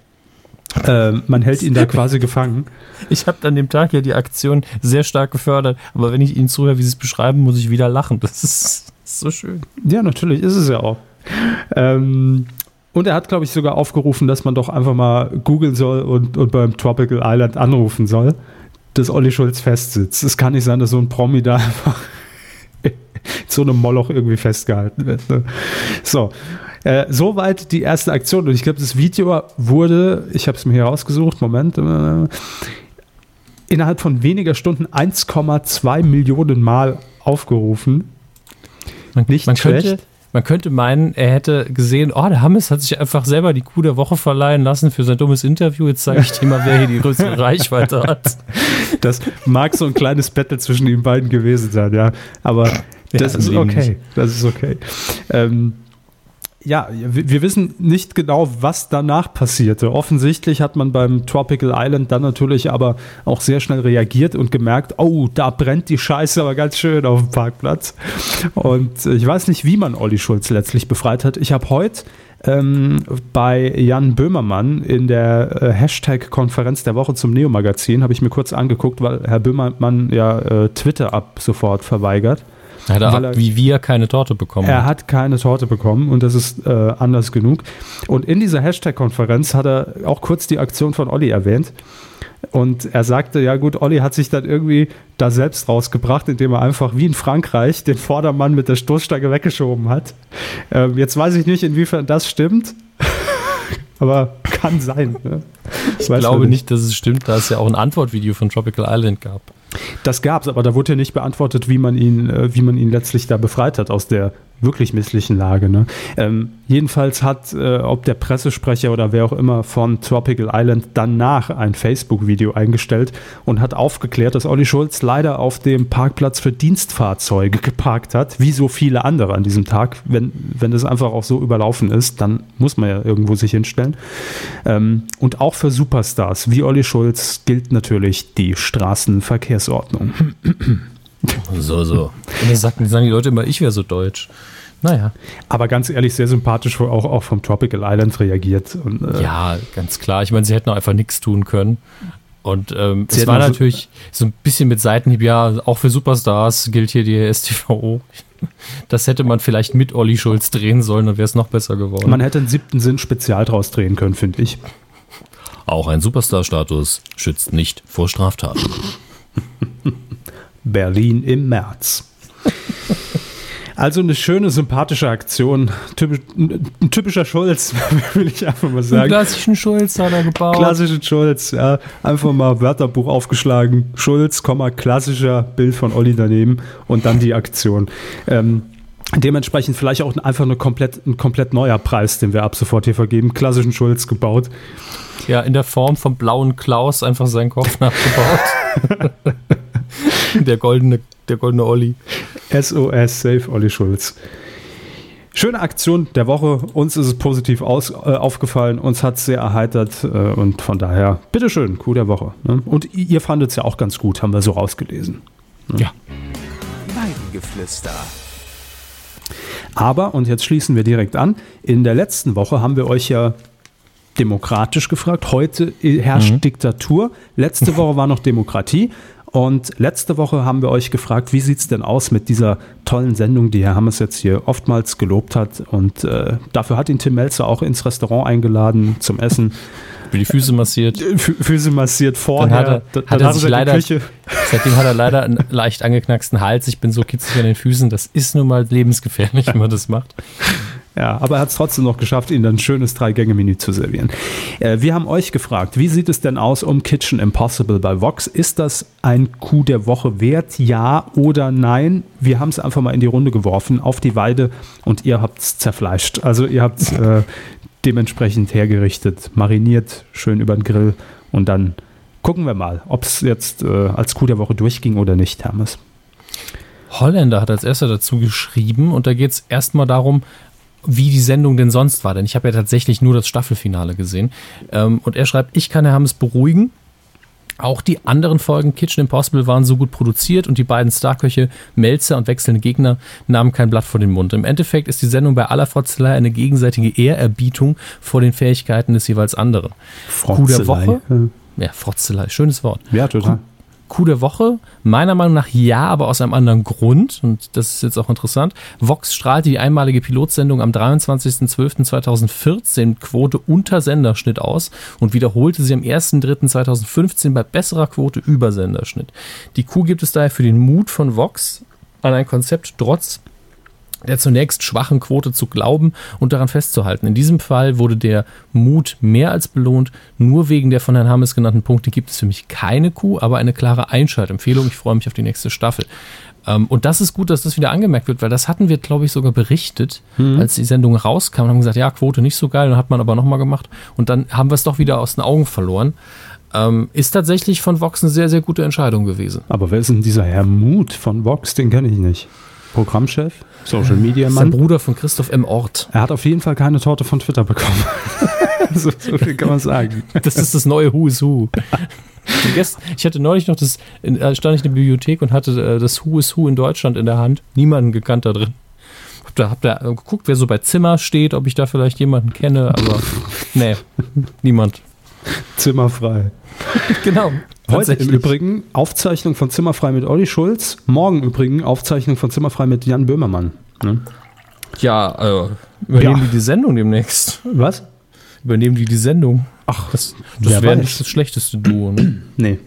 Ähm, man hält ihn da quasi gefangen. Ich habe an dem Tag ja die Aktion sehr stark gefördert, aber wenn ich Ihnen zuhöre, wie Sie es beschreiben, muss ich wieder lachen. Das ist so schön. Ja, natürlich ist es ja auch. Ähm, und er hat, glaube ich, sogar aufgerufen, dass man doch einfach mal googeln soll und, und beim Tropical Island anrufen soll, dass Olli Schulz festsitzt. Es kann nicht sein, dass so ein Promi da einfach in so einem Moloch irgendwie festgehalten wird. Ne? So. Äh, soweit die erste Aktion. Und ich glaube, das Video wurde, ich habe es mir hier rausgesucht, Moment, äh, innerhalb von weniger Stunden 1,2 Millionen Mal aufgerufen. Man, Nicht man schlecht. Könnte, man könnte meinen, er hätte gesehen, oh, der Hammes hat sich einfach selber die Kuh der Woche verleihen lassen für sein dummes Interview. Jetzt zeige ich dir mal, wer hier die größte Reichweite hat. Das mag so ein kleines Battle zwischen den beiden gewesen sein, ja. Aber das ja, ist okay. Das ist okay. Ähm, ja, wir wissen nicht genau, was danach passierte. Offensichtlich hat man beim Tropical Island dann natürlich aber auch sehr schnell reagiert und gemerkt, oh, da brennt die Scheiße aber ganz schön auf dem Parkplatz. Und ich weiß nicht, wie man Olli Schulz letztlich befreit hat. Ich habe heute ähm, bei Jan Böhmermann in der äh, Hashtag-Konferenz der Woche zum Neo-Magazin, habe ich mir kurz angeguckt, weil Herr Böhmermann ja äh, Twitter ab sofort verweigert. Hat er, ab, er wie wir keine Torte bekommen. Er hat keine Torte bekommen und das ist äh, anders genug. Und in dieser Hashtag-Konferenz hat er auch kurz die Aktion von Olli erwähnt. Und er sagte, ja gut, Olli hat sich dann irgendwie da selbst rausgebracht, indem er einfach wie in Frankreich den Vordermann mit der Stoßstange weggeschoben hat. Ähm, jetzt weiß ich nicht, inwiefern das stimmt, aber kann sein. Ne? Ich glaube nicht, dass es stimmt, da es ja auch ein Antwortvideo von Tropical Island gab. Das gab es, aber da wurde ja nicht beantwortet, wie man ihn, äh, wie man ihn letztlich da befreit hat aus der wirklich misslichen Lage. Ne? Ähm, jedenfalls hat, äh, ob der Pressesprecher oder wer auch immer von Tropical Island danach ein Facebook-Video eingestellt und hat aufgeklärt, dass Olli Schulz leider auf dem Parkplatz für Dienstfahrzeuge geparkt hat, wie so viele andere an diesem Tag. Wenn, wenn das einfach auch so überlaufen ist, dann muss man ja irgendwo sich hinstellen. Ähm, und auch für Superstars wie Olli Schulz gilt natürlich die Straßenverkehrsordnung. So, so. Und dann sagen, sagen die Leute immer, ich wäre so deutsch. Naja. Aber ganz ehrlich, sehr sympathisch auch, auch vom Tropical Island reagiert. Und, äh ja, ganz klar. Ich meine, sie hätten auch einfach nichts tun können. Und ähm, es war natürlich so ein bisschen mit Seitenhieb, ja, auch für Superstars gilt hier die STVO. Das hätte man vielleicht mit Olli Schulz drehen sollen, dann wäre es noch besser geworden. Man hätte einen siebten Sinn spezial draus drehen können, finde ich. Auch ein Superstar-Status schützt nicht vor Straftaten. Berlin im März. Also eine schöne, sympathische Aktion. Typisch, ein typischer Schulz, will ich einfach mal sagen. klassischen Schulz hat er gebaut. Klassischen Schulz, ja. Einfach mal Wörterbuch aufgeschlagen. Schulz, klassischer Bild von Olli daneben und dann die Aktion. Ähm, dementsprechend vielleicht auch einfach eine komplett, ein komplett neuer Preis, den wir ab sofort hier vergeben. Klassischen Schulz gebaut. Ja, in der Form vom blauen Klaus einfach seinen Kopf nachgebaut. der goldene, der goldene Olli. SOS, Safe Olli Schulz. Schöne Aktion der Woche. Uns ist es positiv aus, äh, aufgefallen. Uns hat es sehr erheitert. Äh, und von daher, bitteschön, Coup der Woche. Ne? Und ihr fandet es ja auch ganz gut, haben wir so rausgelesen. Ne? Ja. Weidengeflüster. Aber, und jetzt schließen wir direkt an, in der letzten Woche haben wir euch ja demokratisch gefragt. Heute herrscht mhm. Diktatur. Letzte Woche war noch Demokratie. Und letzte Woche haben wir euch gefragt, wie sieht es denn aus mit dieser tollen Sendung, die Herr Hammes jetzt hier oftmals gelobt hat. Und äh, dafür hat ihn Tim Melzer auch ins Restaurant eingeladen zum Essen. Für die Füße massiert. Füße massiert vorher. Dann hat er, dann hat er sich leider, seitdem hat er leider einen leicht angeknacksten Hals. Ich bin so kitzig an den Füßen. Das ist nun mal lebensgefährlich, wenn man das macht. Ja, aber er hat es trotzdem noch geschafft, ihnen ein schönes Drei-Gänge-Menü zu servieren. Äh, wir haben euch gefragt, wie sieht es denn aus um Kitchen Impossible bei Vox? Ist das ein Coup der Woche wert? Ja oder nein? Wir haben es einfach mal in die Runde geworfen, auf die Weide und ihr habt es zerfleischt. Also ihr habt es äh, dementsprechend hergerichtet, mariniert, schön über den Grill und dann gucken wir mal, ob es jetzt äh, als Coup der Woche durchging oder nicht, Hermes. Holländer hat als erster dazu geschrieben und da geht es erstmal darum, wie die Sendung denn sonst war, denn ich habe ja tatsächlich nur das Staffelfinale gesehen. Ähm, und er schreibt, ich kann Herr Hammes beruhigen. Auch die anderen Folgen Kitchen Impossible waren so gut produziert und die beiden Starköche Melzer und wechselnde Gegner nahmen kein Blatt vor den Mund. Im Endeffekt ist die Sendung bei aller Frotzelei eine gegenseitige Ehrerbietung vor den Fähigkeiten des jeweils anderen. Frotzelei. Coup der Woche. Ja, Frotzelei, schönes Wort. Ja, total. Coup der Woche? Meiner Meinung nach ja, aber aus einem anderen Grund. Und das ist jetzt auch interessant. Vox strahlte die einmalige Pilotsendung am 23.12.2014 Quote unter Senderschnitt aus und wiederholte sie am 1.3.2015 bei besserer Quote über Senderschnitt. Die Coup gibt es daher für den Mut von Vox an ein Konzept trotz der zunächst schwachen Quote zu glauben und daran festzuhalten. In diesem Fall wurde der Mut mehr als belohnt. Nur wegen der von Herrn Hammes genannten Punkte gibt es für mich keine Kuh, aber eine klare Einschaltempfehlung. Ich freue mich auf die nächste Staffel. Ähm, und das ist gut, dass das wieder angemerkt wird, weil das hatten wir, glaube ich, sogar berichtet, mhm. als die Sendung rauskam und haben gesagt, ja, Quote nicht so geil, dann hat man aber nochmal gemacht und dann haben wir es doch wieder aus den Augen verloren. Ähm, ist tatsächlich von Vox eine sehr, sehr gute Entscheidung gewesen. Aber wer ist denn dieser Herr Mut von Vox? Den kenne ich nicht. Programmchef, Social Media Mann. Der Bruder von Christoph M. Ort. Er hat auf jeden Fall keine Torte von Twitter bekommen. so, so, viel kann man sagen. Das ist das neue Who is Who. Ich hatte neulich noch das, äh, stand ich in der Bibliothek und hatte äh, das Who is Who in Deutschland in der Hand. Niemanden gekannt da drin. Hab da, hab da geguckt, wer so bei Zimmer steht, ob ich da vielleicht jemanden kenne, aber nee, niemand. Zimmerfrei. genau. Heute im Übrigen Aufzeichnung von Zimmerfrei mit Olli Schulz. Morgen im Übrigen Aufzeichnung von Zimmerfrei mit Jan Böhmermann. Ne? Ja, äh, übernehmen ja. die die Sendung demnächst. Was? Übernehmen die die Sendung. Ach, das, das wäre nicht das schlechteste Duo. Ne? nee.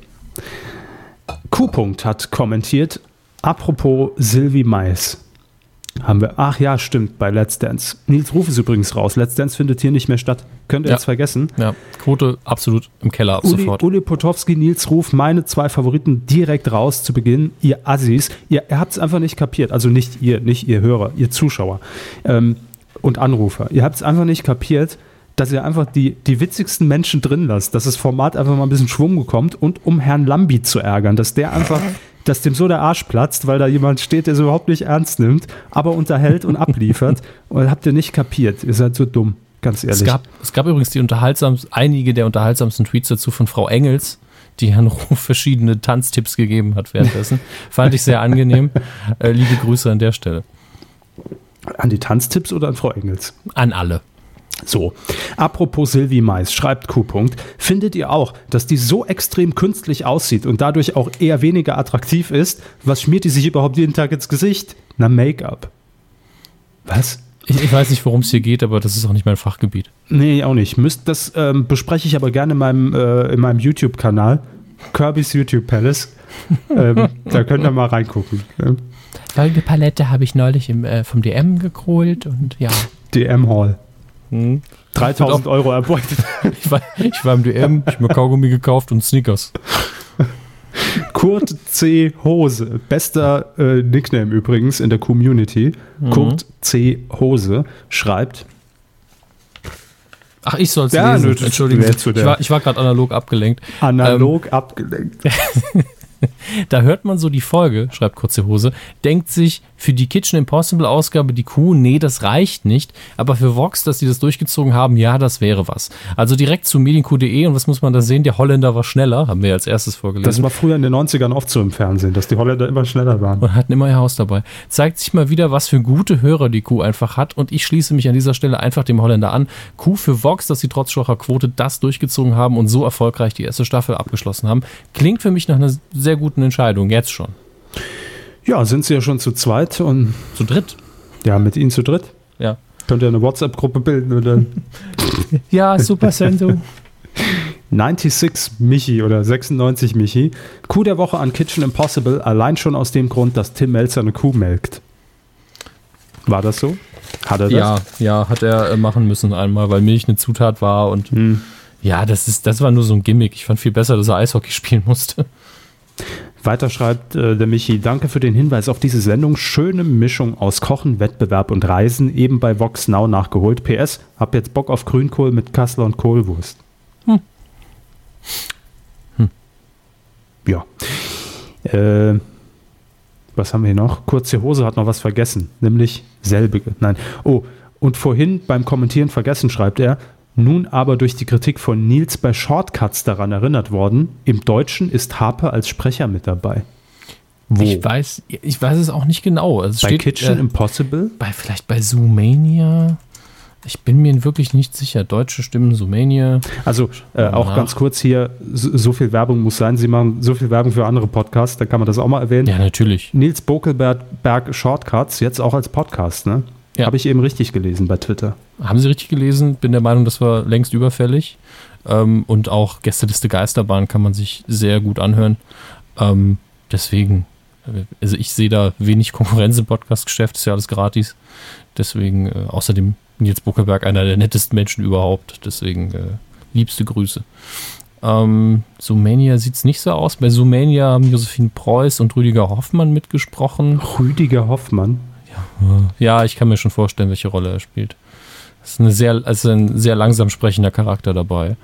Q-Punkt hat kommentiert, apropos Sylvie Mais. Haben wir, ach ja, stimmt, bei Let's Dance. Nils Ruf ist übrigens raus. Let's Dance findet hier nicht mehr statt. Könnt ihr ja. jetzt vergessen. Ja, Quote absolut im Keller ab Uli, sofort. Uli Potowski, Nils Ruf, meine zwei Favoriten direkt raus zu Beginn. Ihr Assis. Ihr, ihr habt es einfach nicht kapiert. Also nicht ihr, nicht ihr Hörer, ihr Zuschauer ähm, und Anrufer. Ihr habt es einfach nicht kapiert, dass ihr einfach die, die witzigsten Menschen drin lasst, dass das Format einfach mal ein bisschen Schwung bekommt und um Herrn Lambi zu ärgern, dass der einfach dass dem so der Arsch platzt, weil da jemand steht, der es überhaupt nicht ernst nimmt, aber unterhält und abliefert. und habt ihr nicht kapiert. Ihr seid so dumm, ganz ehrlich. Es gab, es gab übrigens die unterhaltsamsten, einige der unterhaltsamsten Tweets dazu von Frau Engels, die Herrn Ruf verschiedene Tanztipps gegeben hat währenddessen. Fand ich sehr angenehm. Äh, liebe Grüße an der Stelle. An die Tanztipps oder an Frau Engels? An alle. So, apropos Sylvie Mais, schreibt Q. Findet ihr auch, dass die so extrem künstlich aussieht und dadurch auch eher weniger attraktiv ist? Was schmiert die sich überhaupt jeden Tag ins Gesicht? Na, Make-up. Was? Ich, ich, weiß nicht, worum es hier geht, aber das ist auch nicht mein Fachgebiet. Nee, auch nicht. Müsst, das ähm, bespreche ich aber gerne in meinem, äh, meinem YouTube-Kanal. Kirby's YouTube Palace. ähm, da könnt ihr mal reingucken. Folgende Palette habe ich neulich im, äh, vom DM geholt und ja. DM Hall. Hm. 3000 Euro erbeutet. ich, war, ich war im DM, ich habe mir Kaugummi gekauft und Sneakers. Kurt C. Hose, bester äh, Nickname übrigens in der Community. Mhm. Kurt C. Hose schreibt. Ach, ich soll es ja, lesen. Entschuldigung. Ich war, ich war gerade analog abgelenkt. Analog ähm, abgelenkt. Da hört man so die Folge, schreibt Kurze Hose, denkt sich für die Kitchen Impossible Ausgabe die Kuh, nee, das reicht nicht. Aber für Vox, dass die das durchgezogen haben, ja, das wäre was. Also direkt zu medienq.de und was muss man da sehen? Der Holländer war schneller, haben wir als erstes vorgelesen. Das war früher in den 90ern oft so im Fernsehen, dass die Holländer immer schneller waren. und hatten immer ihr Haus dabei. Zeigt sich mal wieder, was für gute Hörer die Kuh einfach hat. Und ich schließe mich an dieser Stelle einfach dem Holländer an. Kuh für Vox, dass sie trotz schwacher Quote das durchgezogen haben und so erfolgreich die erste Staffel abgeschlossen haben. Klingt für mich nach einer sehr guten Entscheidung, jetzt schon. Ja, sind sie ja schon zu zweit und Zu dritt. ja, mit ihnen zu dritt. Ja. Könnt ihr eine WhatsApp-Gruppe bilden oder Ja, super Sendung. 96 Michi oder 96 Michi. Kuh der Woche an Kitchen Impossible, allein schon aus dem Grund, dass Tim Melzer eine Kuh melkt. War das so? Hat er das? Ja, ja, hat er äh, machen müssen einmal, weil Milch eine Zutat war und Hm. ja, das ist, das war nur so ein Gimmick. Ich fand viel besser, dass er Eishockey spielen musste. Weiter schreibt äh, der Michi, danke für den Hinweis auf diese Sendung. Schöne Mischung aus Kochen, Wettbewerb und Reisen, eben bei Vox Now nachgeholt. PS, hab jetzt Bock auf Grünkohl mit Kassler und Kohlwurst. Hm. Hm. Ja. Äh, was haben wir hier noch? Kurze Hose hat noch was vergessen, nämlich selbige. Nein. Oh, und vorhin beim Kommentieren vergessen, schreibt er, nun aber durch die Kritik von Nils bei Shortcuts daran erinnert worden, im Deutschen ist Harpe als Sprecher mit dabei. Wo? Ich weiß, ich weiß es auch nicht genau. Also es bei steht, Kitchen äh, Impossible? bei, vielleicht bei Zoomania. Ich bin mir wirklich nicht sicher. Deutsche Stimmen, Zoomania. Also äh, auch ganz kurz hier, so, so viel Werbung muss sein. Sie machen so viel Werbung für andere Podcasts, da kann man das auch mal erwähnen. Ja, natürlich. Nils Bokelberg Berg Shortcuts, jetzt auch als Podcast, ne? Ja. Habe ich eben richtig gelesen bei Twitter. Haben Sie richtig gelesen? Bin der Meinung, das war längst überfällig. Ähm, und auch Gästeliste Geisterbahn kann man sich sehr gut anhören. Ähm, deswegen, äh, also ich sehe da wenig Konkurrenz im Podcast-Geschäft, ist ja alles gratis. Deswegen, äh, außerdem Nils Buckerberg einer der nettesten Menschen überhaupt. Deswegen äh, liebste Grüße. Ähm, Zoomania sieht es nicht so aus. Bei Zoomania haben Josephine Preuß und Rüdiger Hoffmann mitgesprochen. Rüdiger Hoffmann. Ja, ich kann mir schon vorstellen, welche Rolle er spielt. Es ist, eine sehr, es ist ein sehr langsam sprechender Charakter dabei.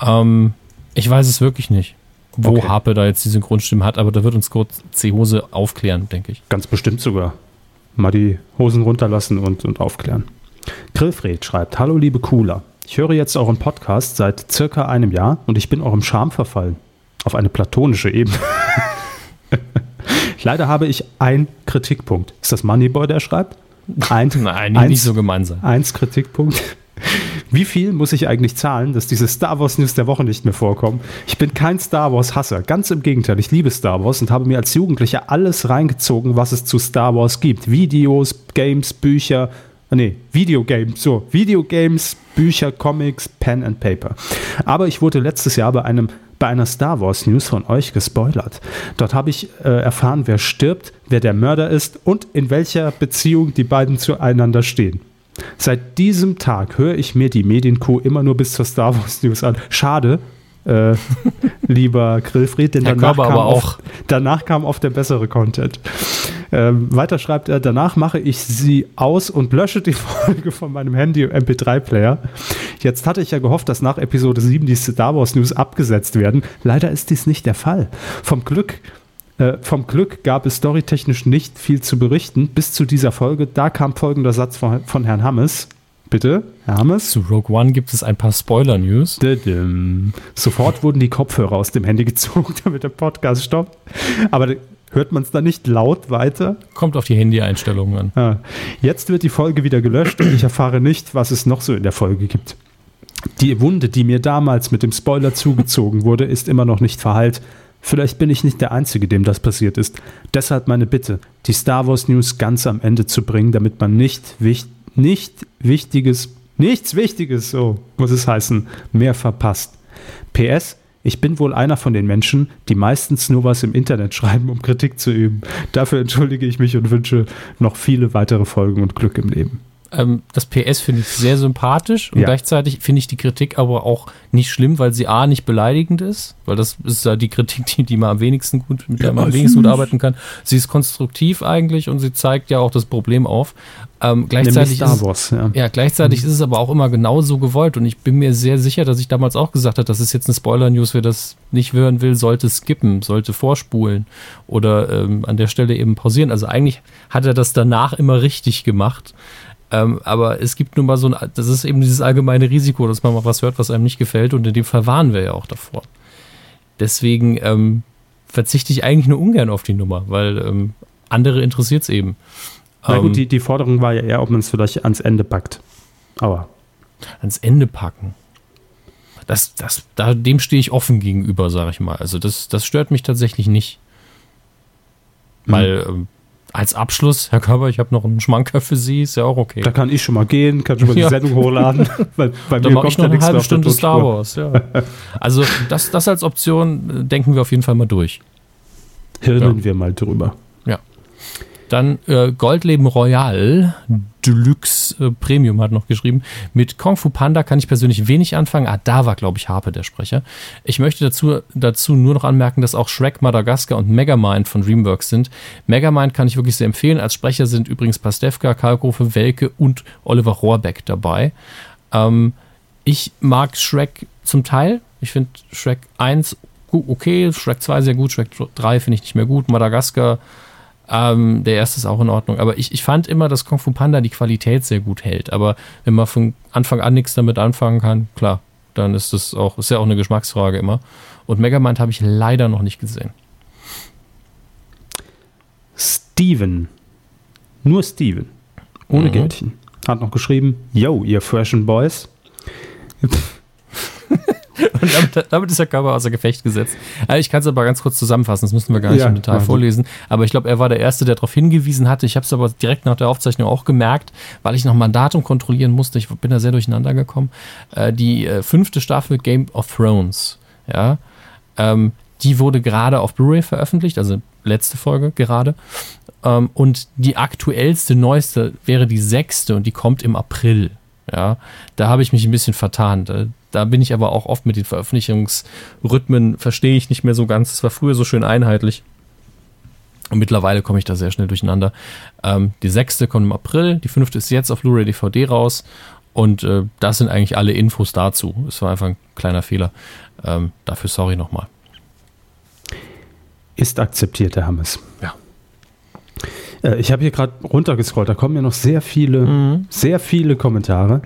Ähm, ich weiß es wirklich nicht, wo Okay. Harpe da jetzt die Synchronstimme hat, aber da wird uns kurz C-Hose aufklären, denke ich. Ganz bestimmt sogar. Mal die Hosen runterlassen und, und aufklären. Grillfred schreibt: Hallo, liebe Cooler. Ich höre jetzt euren Podcast seit circa einem Jahr und ich bin eurem Charme verfallen. Auf eine platonische Ebene. Leider habe ich einen Kritikpunkt. Ist das Moneyboy, der schreibt? Ein, Nein, nicht, eins, nicht so gemein sein. Eins Kritikpunkt. Wie viel muss ich eigentlich zahlen, dass diese Star Wars News der Woche nicht mehr vorkommen? Ich bin kein Star Wars Hasser. Ganz im Gegenteil, ich liebe Star Wars und habe mir als Jugendlicher alles reingezogen, was es zu Star Wars gibt. Videos, Games, Bücher. Nee, Videogames, so. Videogames, Bücher, Comics, Pen and Paper. Aber ich wurde letztes Jahr bei einem bei einer Star Wars News von euch gespoilert. Dort habe ich äh, erfahren, wer stirbt, wer der Mörder ist und in welcher Beziehung die beiden zueinander stehen. Seit diesem Tag höre ich mir die Medienkuh immer nur bis zur Star Wars News an. Schade, äh, lieber Grillfried, denn danach, Körber kam aber auch. danach kam oft der bessere Content. Ähm, weiter schreibt er, danach mache ich sie aus und lösche die Folge von meinem Handy im MP3-Player. Jetzt hatte ich ja gehofft, dass nach Episode 7 die Star Wars News abgesetzt werden. Leider ist dies nicht der Fall. Vom Glück äh, vom Glück gab es storytechnisch nicht viel zu berichten bis zu dieser Folge. Da kam folgender Satz von, von Herrn Hammes. Bitte, Herr Hammes? Zu Rogue One gibt es ein paar Spoiler-News. Sofort wurden die Kopfhörer aus dem Handy gezogen, damit der Podcast stoppt. Aber hört man es dann nicht laut weiter? Kommt auf die Handy-Einstellungen an. Ah. Jetzt wird die Folge wieder gelöscht und ich erfahre nicht, was es noch so in der Folge gibt. Die Wunde, die mir damals mit dem Spoiler zugezogen wurde, ist immer noch nicht verheilt. Vielleicht bin ich nicht der Einzige, dem das passiert ist. Deshalb meine Bitte, die Star Wars News ganz am Ende zu bringen, damit man nicht, wich nicht Wichtiges, nichts Wichtiges, so muss es heißen, mehr verpasst. PS, ich bin wohl einer von den Menschen, die meistens nur was im Internet schreiben, um Kritik zu üben. Dafür entschuldige ich mich und wünsche noch viele weitere Folgen und Glück im Leben. Ähm, das PS finde ich sehr sympathisch und Ja. gleichzeitig finde ich die Kritik aber auch nicht schlimm, weil sie A, nicht beleidigend ist, weil das ist ja die Kritik, die, die man am wenigsten gut, mit der man am wenigsten gut arbeiten kann. Sie ist konstruktiv eigentlich und sie zeigt ja auch das Problem auf. Ähm, gleichzeitig ist Star es, Wars, ja. ja, gleichzeitig ist es aber auch immer genauso gewollt und ich bin mir sehr sicher, dass ich damals auch gesagt habe, das ist jetzt eine Spoiler-News, wer das nicht hören will, sollte skippen, sollte vorspulen oder ähm, an der Stelle eben pausieren. Also eigentlich hat er das danach immer richtig gemacht. Ähm, aber es gibt nun mal so ein, das ist eben dieses allgemeine Risiko, dass man mal was hört, was einem nicht gefällt und in dem Fall waren wir ja auch davor. Deswegen ähm, verzichte ich eigentlich nur ungern auf die Nummer, weil ähm, andere interessiert es eben. Na Ähm, gut, die, die Forderung war ja eher, ob man es vielleicht ans Ende packt. Aber ans Ende packen. Das, das, da, dem stehe ich offen gegenüber, sage ich mal. Also das, das stört mich tatsächlich nicht. Weil ähm, als Abschluss, Herr Körber, ich habe noch einen Schmanker für Sie, ist ja auch okay. da kann ich schon mal gehen, kann schon mal Ja. die Sendung hochladen. Weil bei Dann mir mache ich kommt noch ja eine halbe Stunde Star. Wars. Ja. Also das, das als Option äh, denken wir auf jeden Fall mal durch. Hirnen Ja. wir mal drüber. Dann äh, Goldleben Royal Deluxe Premium hat noch geschrieben. Mit Kung Fu Panda kann ich persönlich wenig anfangen. Ah, da war, glaube ich, Harpe der Sprecher. Ich möchte dazu, dazu nur noch anmerken, dass auch Shrek, Madagaskar und Megamind von DreamWorks sind. Megamind kann ich wirklich sehr empfehlen. Als Sprecher sind übrigens Pastewka, Kalkofe, Welke und Oliver Rohrbeck dabei. Ähm, ich mag Shrek zum Teil. Ich finde Shrek 1 gu- okay, Shrek 2 sehr gut, Shrek 3 finde ich nicht mehr gut. Madagaskar ähm, der erste ist auch in Ordnung. Aber ich, ich fand immer, dass Kung Fu Panda die Qualität sehr gut hält. Aber wenn man von Anfang an nichts damit anfangen kann, klar, dann ist das auch, ist ja auch eine Geschmacksfrage immer. Und Megamind habe ich leider noch nicht gesehen. Steven. Nur Steven. Ohne Mhm. Geldchen. Hat noch geschrieben, yo, ihr freshen Boys. Und damit, damit ist der Körper außer Gefecht gesetzt. Also ich kann es aber ganz kurz zusammenfassen, das müssen wir gar nicht Ja, im Detail vorlesen. Aber ich glaube, er war der Erste, der darauf hingewiesen hatte. Ich habe es aber direkt nach der Aufzeichnung auch gemerkt, weil ich noch mal ein Datum kontrollieren musste. Ich bin da sehr durcheinander gekommen. Äh, die äh, fünfte Staffel Game of Thrones, ja, ähm, die wurde gerade auf Blu-ray veröffentlicht, also letzte Folge gerade. Ähm, und die aktuellste, neueste wäre die sechste und die kommt im April. Ja, da habe ich mich ein bisschen vertan. Da, bin ich aber auch oft mit den Veröffentlichungsrhythmen, verstehe ich nicht mehr so ganz. Es war früher so schön einheitlich. Und mittlerweile komme ich da sehr schnell durcheinander. Ähm, die sechste kommt im April, die fünfte ist jetzt auf Blu-ray DVD raus. Und äh, das sind eigentlich alle Infos dazu. Es war einfach ein kleiner Fehler. Ähm, dafür sorry nochmal. Ist akzeptiert, der Hammes. Ja. Äh, ich habe hier gerade runtergescrollt, da kommen ja noch sehr viele, Mhm. sehr viele Kommentare.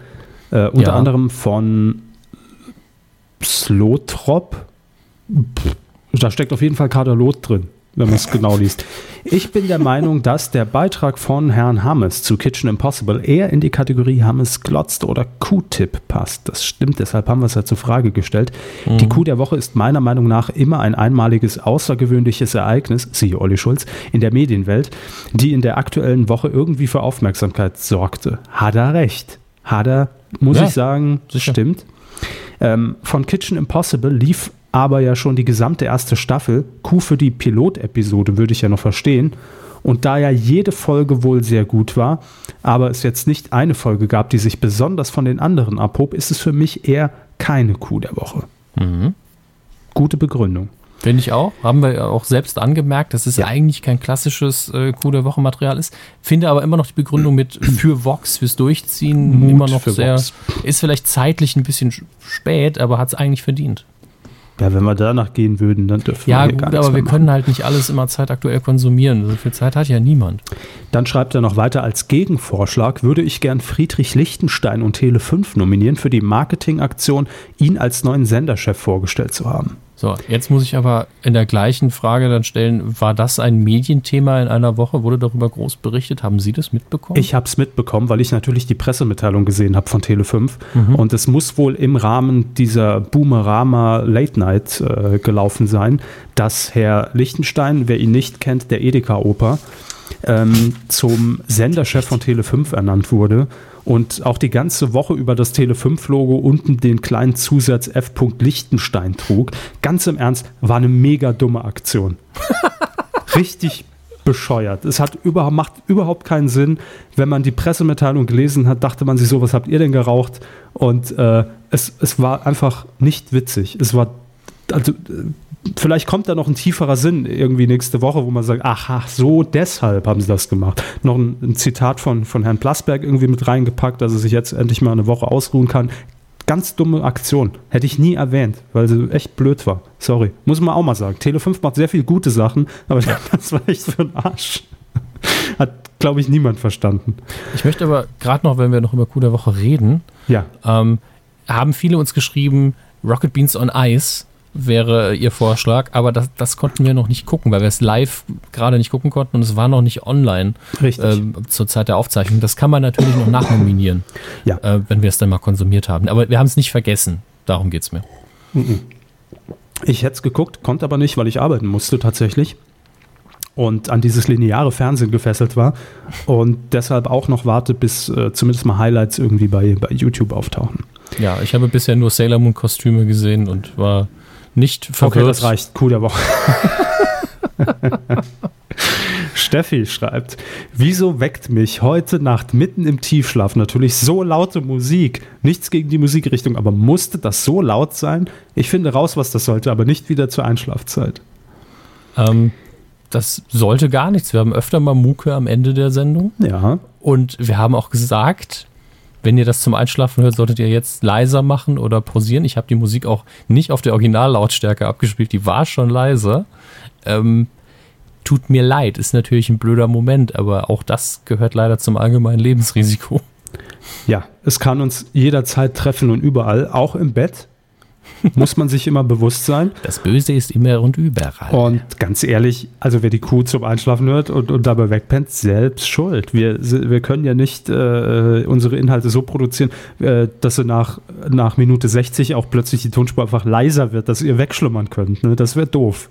Äh, unter Ja. anderem von Slotrop. Da steckt auf jeden Fall Kader Lot drin, wenn man es genau liest. Ich bin der Meinung, dass der Beitrag von Herrn Hammes zu Kitchen Impossible eher in die Kategorie Hammes glotzt oder Q-Tip passt. Das stimmt, deshalb haben wir es ja zur Frage gestellt. Die Kuh der Woche ist meiner Meinung nach immer ein einmaliges, außergewöhnliches Ereignis, siehe Olli Schulz, in der Medienwelt, die in der aktuellen Woche irgendwie für Aufmerksamkeit sorgte. Hat er recht? Hat er, muss Ja, ich sagen, sicher. stimmt. Ähm, von Kitchen Impossible lief aber ja schon die gesamte erste Staffel. Kuh für die Pilotepisode würde ich ja noch verstehen. Und da ja jede Folge wohl sehr gut war, aber es jetzt nicht eine Folge gab, die sich besonders von den anderen abhob, ist es für mich eher keine Kuh der Woche. Mhm. Gute Begründung. Finde ich auch. Haben wir ja auch selbst angemerkt, dass es eigentlich kein klassisches äh, Coup der Woche Material ist. Finde aber immer noch die Begründung mit für Vox, fürs Durchziehen Mut immer noch sehr. Vox. Ist vielleicht zeitlich ein bisschen sch- spät, aber hat es eigentlich verdient. Ja, wenn wir danach gehen würden, dann dürfen Ja, wir hier gut, aber wir können halt nicht alles immer zeitaktuell konsumieren. So viel Zeit hat ja niemand. Dann schreibt er noch weiter, als Gegenvorschlag würde ich gern Friedrich Lichtenstein und Tele5 nominieren für die Marketingaktion, ihn als neuen Senderchef vorgestellt zu haben. So, jetzt muss ich aber in der gleichen Frage dann stellen, war das ein Medienthema in einer Woche? Wurde darüber groß berichtet? Haben Sie das mitbekommen? Ich habe es mitbekommen, weil ich natürlich die Pressemitteilung gesehen habe von Tele5. Mhm. Und es muss wohl im Rahmen dieser Boomerama Late Night äh, gelaufen sein, dass Herr Lichtenstein, wer ihn nicht kennt, der Edeka-Oper, ähm, zum Senderchef von Tele5 ernannt wurde und auch die ganze Woche über das Tele5-Logo unten den kleinen Zusatz F. Lichtenstein trug. Ganz im Ernst, war eine mega dumme Aktion. Richtig bescheuert. Es hat überhaupt, macht überhaupt keinen Sinn. Wenn man die Pressemitteilung gelesen hat, dachte man sich so, was habt ihr denn geraucht? Und äh, es, es war einfach nicht witzig. Es war, also, vielleicht kommt da noch ein tieferer Sinn irgendwie nächste Woche, wo man sagt, aha, so deshalb haben sie das gemacht. Noch ein, ein Zitat von, von Herrn Plasberg irgendwie mit reingepackt, dass er sich jetzt endlich mal eine Woche ausruhen kann. Ganz dumme Aktion. Hätte ich nie erwähnt, weil sie echt blöd war. Sorry. Muss man auch mal sagen. Tele 5 macht sehr viele gute Sachen, aber das war echt für ein Arsch. Hat, glaube ich, niemand verstanden. Ich möchte aber gerade noch, wenn wir noch über Coup der Woche reden, Ja. ähm, haben viele uns geschrieben, Rocket Beans on Ice wäre ihr Vorschlag, aber das, das konnten wir noch nicht gucken, weil wir es live gerade nicht gucken konnten und es war noch nicht online ähm, zur Zeit der Aufzeichnung. Das kann man natürlich noch nachnominieren, Ja. äh, wenn wir es dann mal konsumiert haben. Aber wir haben es nicht vergessen. Darum geht es mir. Ich hätte es geguckt, konnte aber nicht, weil ich arbeiten musste tatsächlich. Und an dieses lineare Fernsehen gefesselt war. Und deshalb auch noch warte, bis äh, zumindest mal Highlights irgendwie bei, bei YouTube auftauchen. Ja, ich habe bisher nur Sailor Moon Kostüme gesehen und war nicht verwirrt. Okay, das reicht. Coup der Woche. Steffi schreibt, wieso weckt mich heute Nacht mitten im Tiefschlaf natürlich so laute Musik? Nichts gegen die Musikrichtung, aber musste das so laut sein? Ich finde raus, was das sollte, aber nicht wieder zur Einschlafzeit. Ähm, das sollte gar nichts. Wir haben öfter mal Muke am Ende der Sendung. Ja, Und wir haben auch gesagt, wenn ihr das zum Einschlafen hört, solltet ihr jetzt leiser machen oder pausieren. Ich habe die Musik auch nicht auf der Originallautstärke abgespielt, die war schon leiser. Ähm, tut mir leid, ist natürlich ein blöder Moment, aber auch das gehört leider zum allgemeinen Lebensrisiko. Ja, es kann uns jederzeit treffen und überall, auch im Bett. Muss man sich immer bewusst sein. Das Böse ist immer und überall. Und ganz ehrlich, also wer die Kuh zum Einschlafen hört und, und dabei wegpennt, selbst schuld. Wir, wir können ja nicht äh, unsere Inhalte so produzieren, äh, dass sie nach, nach Minute 60 auch plötzlich die Tonspur einfach leiser wird, dass ihr wegschlummern könnt. Ne? Das wäre doof.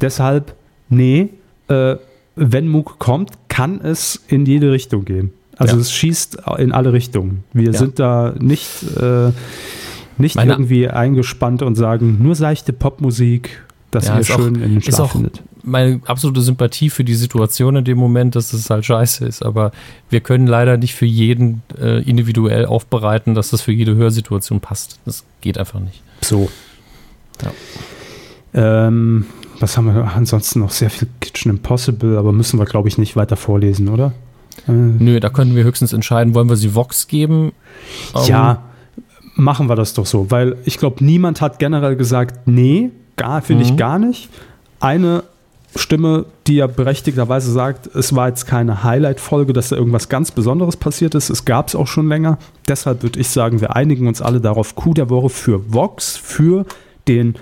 Deshalb, nee, äh, wenn MOOC kommt, kann es in jede Richtung gehen. Also Ja. es schießt in alle Richtungen. Wir Ja. sind da nicht, äh, nicht Meine- irgendwie eingespannt und sagen, nur seichte Popmusik, dass Ja, ihr ist auch- schön in den ist Schlaf auch- findet. Meine absolute Sympathie für die Situation in dem Moment, dass es halt scheiße ist, aber wir können leider nicht für jeden äh, individuell aufbereiten, dass das für jede Hörsituation passt. Das geht einfach nicht. So. Ja. Ähm, was haben wir ansonsten noch? Sehr viel Kitchen Impossible, aber müssen wir, glaube ich, nicht weiter vorlesen, oder? Äh, Nö, da können wir höchstens entscheiden, wollen wir sie Vox geben? Ähm, ja, machen wir das doch so, weil ich glaube, niemand hat generell gesagt, nee, gar, finde Mhm. ich gar nicht. Eine Stimme, die ja berechtigterweise sagt, es war jetzt keine Highlight-Folge, dass da irgendwas ganz Besonderes passiert ist. Es gab es auch schon länger. Deshalb würde ich sagen, wir einigen uns alle darauf. Coup der Woche für Vox, für den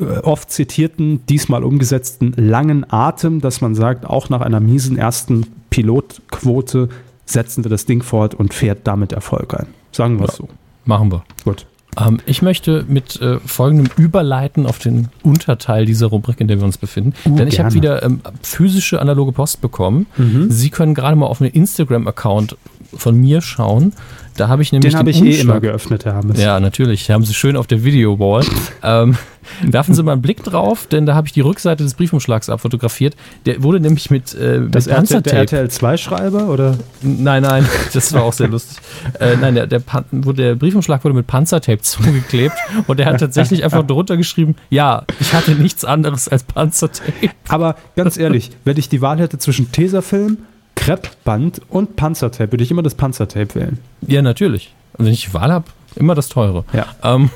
äh, oft zitierten, diesmal umgesetzten langen Atem, dass man sagt, auch nach einer miesen ersten Pilotquote setzen wir das Ding fort und fährt damit Erfolg ein. Sagen wir es Ja. so. Machen wir. Gut. Ähm, ich möchte mit äh, folgendem überleiten auf den Unterteil dieser Rubrik, in der wir uns befinden. Uh, Denn ich habe wieder ähm, physische analoge Post bekommen. Mhm. Sie können gerade mal auf einen Instagram-Account von mir schauen. Da habe ich nämlich Den habe ich eh Umschlag- immer geöffnet, Herr Hammes. Ja, natürlich. Haben Sie schön auf der Video-Wall. ähm, werfen Sie mal einen Blick drauf, denn da habe ich die Rückseite des Briefumschlags abfotografiert. Der wurde nämlich mit, äh, mit Das RTL, der Panzertape. RTL 2-Schreiber oder? Nein, nein, das war auch sehr lustig. Äh, nein, der, der, wurde, der Briefumschlag wurde mit Panzertape zugeklebt und der hat tatsächlich einfach drunter geschrieben, ja, ich hatte nichts anderes als Panzertape. Aber ganz ehrlich, wenn ich die Wahl hätte zwischen Tesafilm, Kreppband und Panzertape, würde ich immer das Panzertape wählen. Ja, natürlich. Und wenn ich die Wahl habe, immer das teure. Ja. Ähm, äh,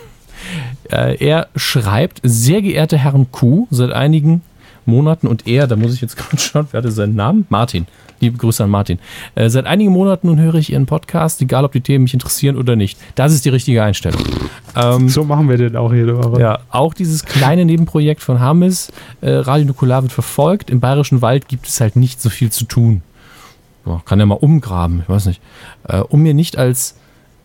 er schreibt, sehr geehrte Herren Q, seit einigen Monaten und er, da muss ich jetzt gerade schauen, wer hatte seinen Namen? Martin. Liebe Grüße an Martin. Äh, seit einigen Monaten nun höre ich Ihren Podcast, egal ob die Themen mich interessieren oder nicht. Das ist die richtige Einstellung. Ähm, So machen wir den auch jede Woche. ja, auch dieses kleine Nebenprojekt von Hammes, äh, Radio Nukular wird verfolgt. Im Bayerischen Wald gibt es halt nicht so viel zu tun. Boah, kann ja mal umgraben, ich weiß nicht. Äh, um mir nicht als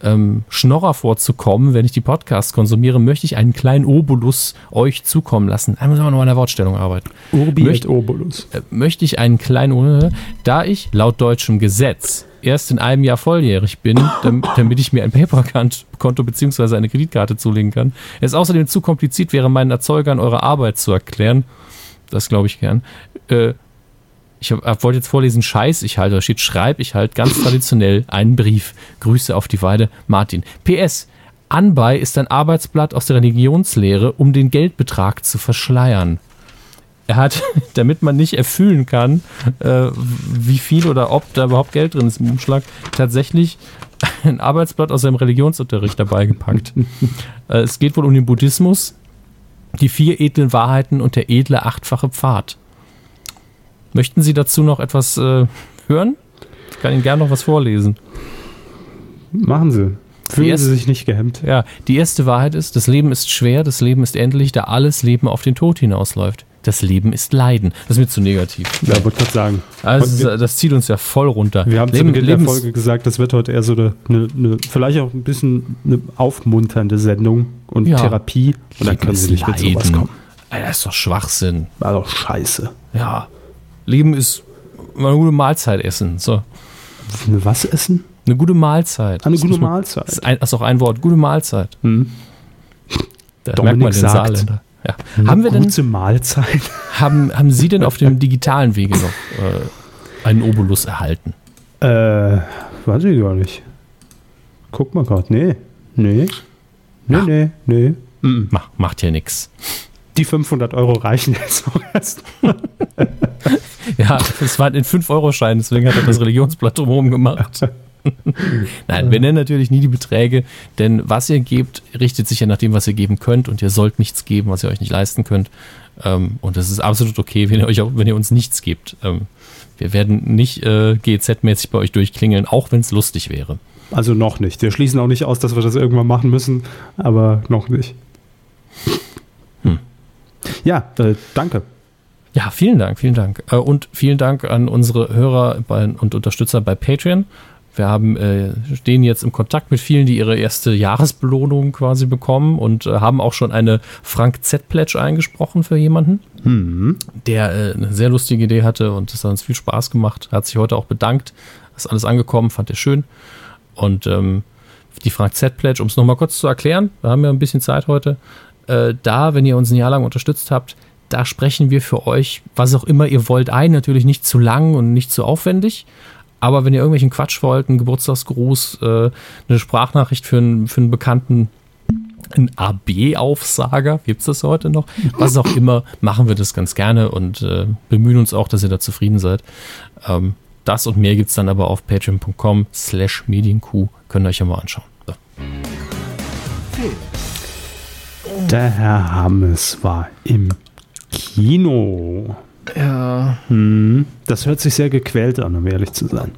ähm, Schnorrer vorzukommen, wenn ich die Podcasts konsumiere, möchte ich einen kleinen Obolus euch zukommen lassen. Da müssen wir noch an der Wortstellung arbeiten. Urbi Möcht- Obolus. Äh, möchte ich einen kleinen, da ich laut deutschem Gesetz erst in einem Jahr volljährig bin, dam- damit ich mir ein PayPal-Konto bzw. eine Kreditkarte zulegen kann, es außerdem zu kompliziert wäre, meinen Erzeugern eure Arbeit zu erklären, das glaube ich gern, äh, Ich wollte jetzt vorlesen, Scheiß, ich halte, da steht Schreib, ich halte ganz traditionell einen Brief. Grüße auf die Weide, Martin. PS, Anbei ist ein Arbeitsblatt aus der Religionslehre, um den Geldbetrag zu verschleiern. Er hat, damit man nicht erfüllen kann, äh, wie viel oder ob da überhaupt Geld drin ist im Umschlag, tatsächlich ein Arbeitsblatt aus seinem Religionsunterricht dabei gepackt. äh, es geht wohl um den Buddhismus, die vier edlen Wahrheiten und der edle achtfache Pfad. Möchten Sie dazu noch etwas äh, hören? Ich kann Ihnen gerne noch was vorlesen. Machen Sie. Fühlen erste, Sie sich nicht gehemmt. Ja, die erste Wahrheit ist, das Leben ist schwer, das Leben ist endlich, da alles Leben auf den Tod hinausläuft. Das Leben ist Leiden. Das ist mir zu negativ. Ja, wollte gerade sagen. Also das, das, zieht uns ja voll runter. Wir haben Leben, zu Beginn der Folge gesagt, das wird heute eher so eine, eine, vielleicht auch ein bisschen eine aufmunternde Sendung und Ja. Therapie. Und dann können Sie nicht mit sowas Leiden. kommen. Alter, das ist doch Schwachsinn. War doch scheiße. Ja. Leben ist eine gute Mahlzeit essen. So. Eine was essen? Eine gute Mahlzeit. Eine Das gute man- Mahlzeit. Das ist, ein, das ist auch ein Wort. Gute Mahlzeit. Hm. Da Dominik merkt man den sagt. Saarländer. Ja. Haben wir denn, Gute Mahlzeit. haben, haben Sie denn auf dem digitalen Wege noch äh, einen Obolus erhalten? Äh, weiß ich gar nicht. Guck mal gerade. Nee. Nee. Nee, Ach. nee, nee. Mach, macht ja nichts. Die 500 Euro reichen jetzt auch erst. Ja, es waren in 5-Euro-Scheinen, deswegen hat er das Religionsblatt drumherum gemacht. Nein, wir nennen natürlich nie die Beträge, denn was ihr gebt, richtet sich ja nach dem, was ihr geben könnt und ihr sollt nichts geben, was ihr euch nicht leisten könnt. Ähm, und das ist absolut okay, wenn ihr, euch auch, wenn ihr uns nichts gebt. Ähm, wir werden nicht äh, GEZ-mäßig bei euch durchklingeln, auch wenn es lustig wäre. Also noch nicht. Wir schließen auch nicht aus, dass wir das irgendwann machen müssen, aber noch nicht. Ja, äh, danke. Ja, vielen Dank, vielen Dank. Äh, Und vielen Dank an unsere Hörer und Unterstützer bei Patreon. Wir haben, äh, stehen jetzt im Kontakt mit vielen, die ihre erste Jahresbelohnung quasi bekommen und äh, haben auch schon eine Frank Z-Pledge eingesprochen für jemanden, Hm. der äh, eine sehr lustige Idee hatte und es hat uns viel Spaß gemacht. Hat sich heute auch bedankt. Ist alles angekommen, fand er schön. Und ähm, die Frank Z-Pledge, um es nochmal kurz zu erklären, wir haben ja ein bisschen Zeit heute. Äh, da, wenn ihr uns ein Jahr lang unterstützt habt, da sprechen wir für euch, was auch immer ihr wollt, ein. Natürlich nicht zu lang und nicht zu aufwendig. Aber wenn ihr irgendwelchen Quatsch wollt, einen Geburtstagsgruß, äh, eine Sprachnachricht für einen, für einen Bekannten, ein AB-Aufsager, gibt es das heute noch? Was auch immer, machen wir das ganz gerne und äh, bemühen uns auch, dass ihr da zufrieden seid. Ähm, das und mehr gibt es dann aber auf patreon.com slash medienkuh. Könnt ihr euch ja mal anschauen. So. Der Herr Hammes war im Kino. Ja, Hm. Das hört sich sehr gequält an, um ehrlich zu sein.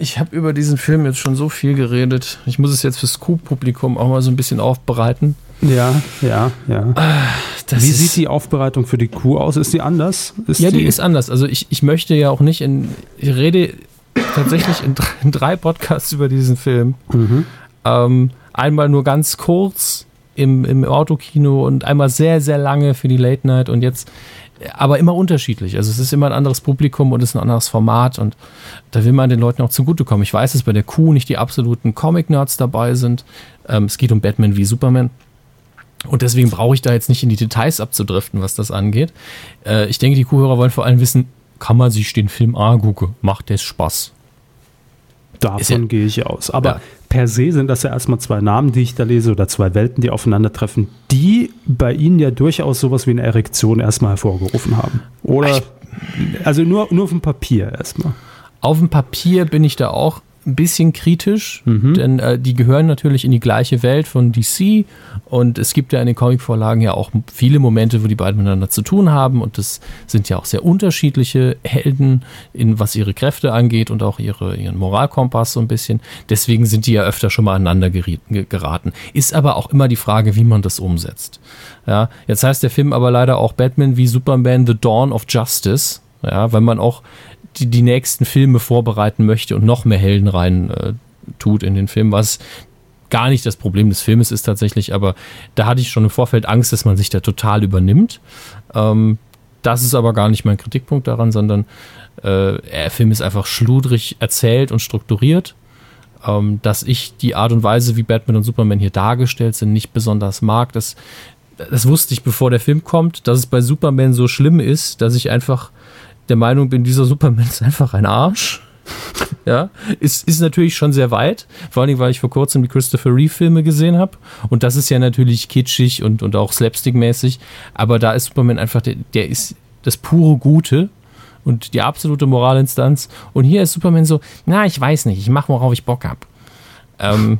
Ich habe über diesen Film jetzt schon so viel geredet. Ich muss es jetzt fürs Q-Publikum auch mal so ein bisschen aufbereiten. Ja, ja, ja. Das Wie sieht die Aufbereitung für die Kuh aus? Ist die anders? Ist Ja, die ist anders. Also ich, ich möchte ja auch nicht in. Ich rede tatsächlich in drei, in drei Podcasts über diesen Film. Mhm. Ähm, einmal nur ganz kurz im, im Autokino und einmal sehr, sehr lange für die Late Night und jetzt aber immer unterschiedlich. Also es ist immer ein anderes Publikum und es ist ein anderes Format und da will man den Leuten auch zugutekommen. Ich weiß, dass bei der Kuh nicht die absoluten Comic-Nerds dabei sind. Ähm, es geht um Batman wie Superman. Und deswegen brauche ich da jetzt nicht in die Details abzudriften, was das angeht. Äh, ich denke, die Kuhhörer wollen vor allem wissen, kann man sich den Film angucken? Macht das Spaß? Davon ja- gehe ich aus. Aber Ja. per se sind das ja erstmal zwei Namen, die ich da lese, oder zwei Welten, die aufeinandertreffen, die bei Ihnen ja durchaus sowas wie eine Erektion erstmal hervorgerufen haben. Oder, also nur, nur auf dem Papier erstmal. Auf dem Papier bin ich da auch ein bisschen kritisch, denn äh, die gehören natürlich in die gleiche Welt von DC und es gibt ja in den Comicvorlagen ja auch viele Momente, wo die beiden miteinander zu tun haben und das sind ja auch sehr unterschiedliche Helden, in was ihre Kräfte angeht und auch ihre, ihren Moralkompass so ein bisschen. Deswegen sind die ja öfter schon mal aneinander geraten. Ist aber auch immer die Frage, wie man das umsetzt. Ja, jetzt heißt der Film aber leider auch Batman wie Superman The Dawn of Justice. Ja, weil man auch die, die nächsten Filme vorbereiten möchte und noch mehr Helden rein äh, tut in den Film, was gar nicht das Problem des Filmes ist tatsächlich, aber da hatte ich schon im Vorfeld Angst, dass man sich da total übernimmt. Ähm, das ist aber gar nicht mein Kritikpunkt daran, sondern äh, der Film ist einfach schludrig erzählt und strukturiert. Ähm, dass ich die Art und Weise, wie Batman und Superman hier dargestellt sind, nicht besonders mag. Das, das wusste ich, bevor der Film kommt, dass es bei Superman so schlimm ist, dass ich einfach der Meinung bin, dieser Superman ist einfach ein Arsch. Ja, ist, ist natürlich schon sehr weit, vor allem, weil ich vor kurzem die Christopher Reeve-Filme gesehen habe. Und das ist ja natürlich kitschig und, und auch slapstick-mäßig. Aber da ist Superman einfach, der, der ist das pure Gute und die absolute Moralinstanz. Und hier ist Superman so, na, ich weiß nicht, ich mache, worauf ich Bock habe. Ähm,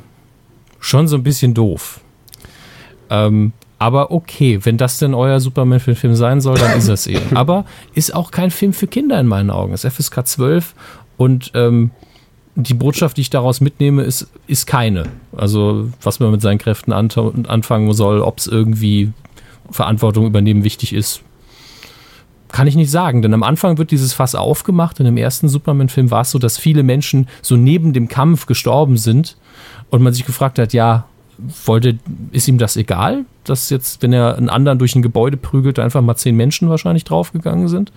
schon so ein bisschen doof. Ähm, aber okay, wenn das denn euer Superman-Film sein soll, dann ist das eben. Aber ist auch kein Film für Kinder in meinen Augen. Es ist FSK 12 und ähm, die Botschaft, die ich daraus mitnehme, ist, ist keine. Also, was man mit seinen Kräften anfangen soll, ob es irgendwie Verantwortung übernehmen wichtig ist, kann ich nicht sagen, denn am Anfang wird dieses Fass aufgemacht und im ersten Superman-Film war es so, dass viele Menschen so neben dem Kampf gestorben sind und man sich gefragt hat, ja, wollte, ist ihm das egal, dass jetzt, wenn er einen anderen durch ein Gebäude prügelt, einfach mal zehn Menschen wahrscheinlich draufgegangen sind.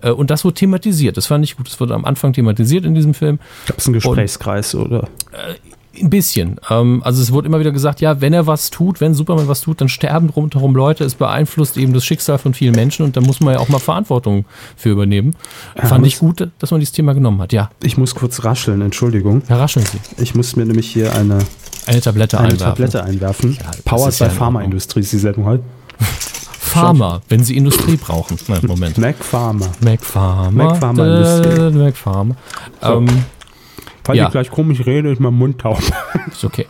Äh, und das wurde thematisiert. Das fand ich gut. Das wurde am Anfang thematisiert in diesem Film. Gab es einen Gesprächskreis und, oder? Äh, ein bisschen. Ähm, also es wurde immer wieder gesagt, ja, wenn er was tut, wenn Superman was tut, dann sterben rundherum Leute. Es beeinflusst eben das Schicksal von vielen Menschen und da muss man ja auch mal Verantwortung für übernehmen. Ja, Fand ich gut, dass man dieses Thema genommen hat, ja. Ich muss kurz rascheln, Entschuldigung. Ja, rascheln Sie. Ich muss mir nämlich hier eine, eine Tablette eine einwerfen. Tablette einwerfen. Ja, Powered by ja Pharmaindustrie ist die Sendung heute. Pharma, wenn Sie Industrie brauchen. Nein, Moment. Mac Pharma. Mac Pharma. Mac Pharma Industrie. Mac Pharma. So. Ähm, Falls ja. ich gleich komisch rede, ist mein Mund taub. Ist okay.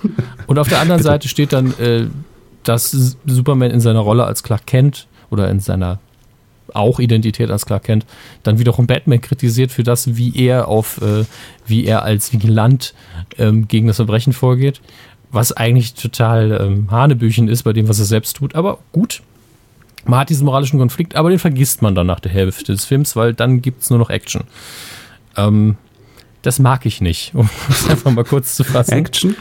Und auf der anderen Seite steht dann, äh, dass Superman in seiner Rolle als Clark Kent oder in seiner auch Identität als Clark Kent, dann wiederum Batman kritisiert für das, wie er auf, äh, wie er als Vigilant ähm, gegen das Verbrechen vorgeht, was eigentlich total ähm, Hanebüchen ist bei dem, was er selbst tut. Aber gut, man hat diesen moralischen Konflikt, aber den vergisst man dann nach der Hälfte des Films, weil dann gibt es nur noch Action. Ähm, das mag ich nicht, um es einfach mal kurz zu fassen. Action?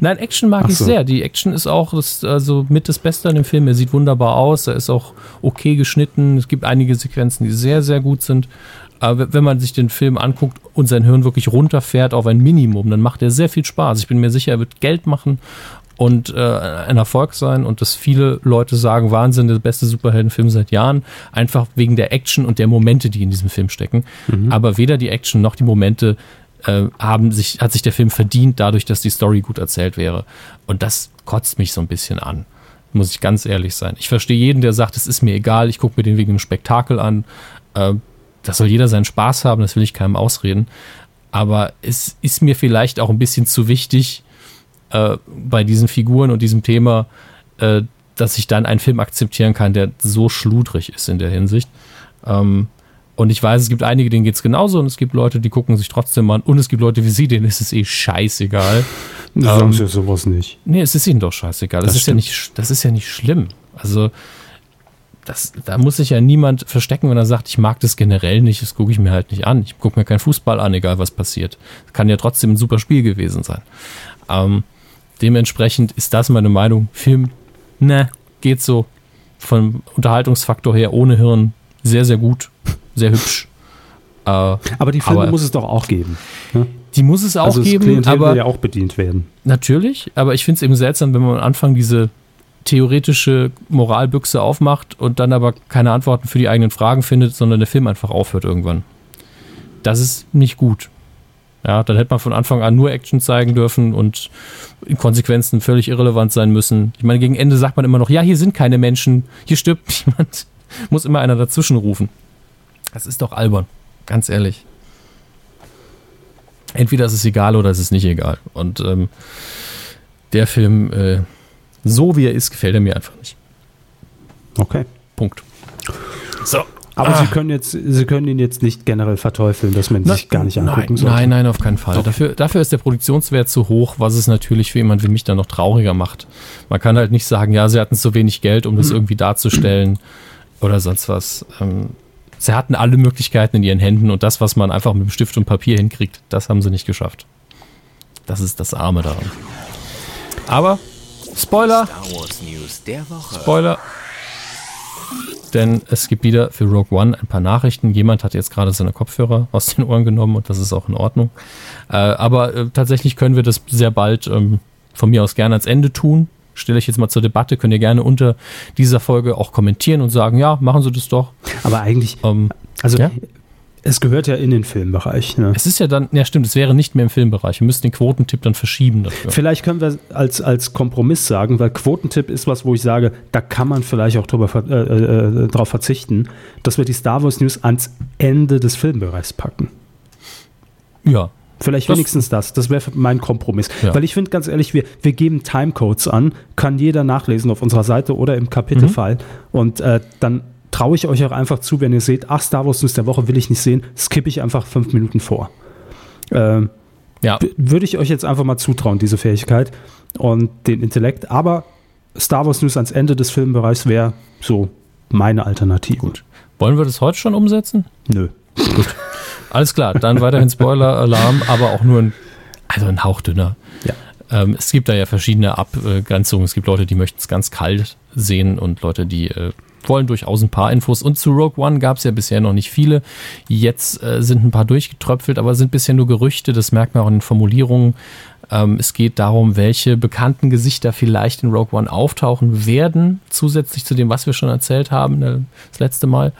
Nein, Action mag so. ich sehr. Die Action ist auch das, also mit das Beste an dem Film. Er sieht wunderbar aus, er ist auch okay geschnitten. Es gibt einige Sequenzen, die sehr, sehr gut sind. Aber wenn man sich den Film anguckt und sein Hirn wirklich runterfährt auf ein Minimum, dann macht er sehr viel Spaß. Ich bin mir sicher, er wird Geld machen und äh, ein Erfolg sein und dass viele Leute sagen, Wahnsinn, der beste Superheldenfilm seit Jahren, einfach wegen der Action und der Momente, die in diesem Film stecken. Mhm. Aber weder die Action noch die Momente äh, haben sich, hat sich der Film verdient, dadurch, dass die Story gut erzählt wäre. Und das kotzt mich so ein bisschen an. Muss ich ganz ehrlich sein. Ich verstehe jeden, der sagt, es ist mir egal, ich gucke mir den wegen einem Spektakel an. Äh, das soll jeder seinen Spaß haben, das will ich keinem ausreden. Aber es ist mir vielleicht auch ein bisschen zu wichtig, äh, bei diesen Figuren und diesem Thema, äh, dass ich dann einen Film akzeptieren kann, der so schludrig ist in der Hinsicht. Ähm, und ich weiß, es gibt einige, denen geht es genauso und es gibt Leute, die gucken sich trotzdem an. Und es gibt Leute wie Sie, denen ist es eh scheißegal. Das ähm, sagen Sie sowas nicht. Nee, es ist ihnen doch scheißegal. Das, das ist, ja nicht, das ist ja nicht schlimm. Also, das, da muss sich ja niemand verstecken, wenn er sagt, ich mag das generell nicht, das gucke ich mir halt nicht an. Ich gucke mir keinen Fußball an, egal was passiert. Kann ja trotzdem ein super Spiel gewesen sein. Ähm, dementsprechend ist das meine Meinung. Film, ne, geht so vom Unterhaltungsfaktor her ohne Hirn sehr, sehr gut sehr hübsch. Äh, aber die Filme aber, muss es doch auch geben. Ne? Die muss es auch also geben. Klientel aber ja auch bedient werden. Natürlich, aber ich finde es eben seltsam, wenn man am Anfang diese theoretische Moralbüchse aufmacht und dann aber keine Antworten für die eigenen Fragen findet, sondern der Film einfach aufhört irgendwann. Das ist nicht gut. Ja, dann hätte man von Anfang an nur Action zeigen dürfen und in Konsequenzen völlig irrelevant sein müssen. Ich meine, gegen Ende sagt man immer noch, ja, hier sind keine Menschen, hier stirbt jemand. Muss immer einer dazwischen rufen. Das ist doch albern, ganz ehrlich. Entweder ist es egal oder ist es nicht egal. Und ähm, der Film, äh, so wie er ist, gefällt er mir einfach nicht. Okay. Punkt. So. Aber ah. Sie können jetzt, Sie können ihn jetzt nicht generell verteufeln, dass man Na, sich gar nicht angucken nein, sollte. Nein, nein, auf keinen Fall. Dafür, dafür ist der Produktionswert zu hoch, was es natürlich für jemanden wie mich dann noch trauriger macht. Man kann halt nicht sagen, ja, sie hatten so wenig Geld, um das irgendwie darzustellen oder sonst was. Ähm, Sie hatten alle Möglichkeiten in ihren Händen und das, was man einfach mit dem Stift und Papier hinkriegt, das haben sie nicht geschafft. Das ist das Arme daran. Aber Spoiler. Spoiler. Denn es gibt wieder für Rogue One ein paar Nachrichten. Jemand hat jetzt gerade seine Kopfhörer aus den Ohren genommen und das ist auch in Ordnung. Äh, aber äh, tatsächlich können wir das sehr bald ähm, von mir aus gerne ans Ende tun stelle ich jetzt mal zur Debatte. Könnt ihr gerne unter dieser Folge auch kommentieren und sagen, ja, machen Sie das doch. Aber eigentlich, ähm, also ja? Es gehört ja in den Filmbereich. Ne? Es ist ja dann, ja stimmt, es wäre nicht mehr im Filmbereich. Wir müssen den Quotentipp dann verschieben dafür. Vielleicht können wir als, als Kompromiss sagen, weil Quotentipp ist was, wo ich sage, da kann man vielleicht auch drüber, äh, äh, darauf verzichten, dass wir die Star Wars News ans Ende des Filmbereichs packen. Ja. Vielleicht Das- wenigstens das. Das wäre mein Kompromiss. Ja. Weil ich finde, ganz ehrlich, wir, wir geben Timecodes an, kann jeder nachlesen auf unserer Seite oder im Kapitelfile. Und äh, dann traue ich euch auch einfach zu, wenn ihr seht, ach, Star Wars News der Woche will ich nicht sehen, skippe ich einfach fünf Minuten vor. Ähm, Ja, würde ich euch jetzt einfach mal zutrauen, diese Fähigkeit und den Intellekt. Aber Star Wars News ans Ende des Filmbereichs wäre so meine Alternative. Gut. wollen wir das heute schon umsetzen? Nö. Alles klar, dann weiterhin Spoiler-Alarm, aber auch nur ein, also ein Hauch dünner. Ja. Ähm, es gibt da ja verschiedene Abgrenzungen. Es gibt Leute, die möchten es ganz kalt sehen und Leute, die äh, wollen durchaus ein paar Infos. Und zu Rogue One gab es ja bisher noch nicht viele. Jetzt äh, sind ein paar durchgetröpfelt, aber sind bisher nur Gerüchte. Das merkt man auch in den Formulierungen. Ähm, es geht darum, welche bekannten Gesichter vielleicht in Rogue One auftauchen werden, zusätzlich zu dem, was wir schon erzählt haben äh, das letzte Mal.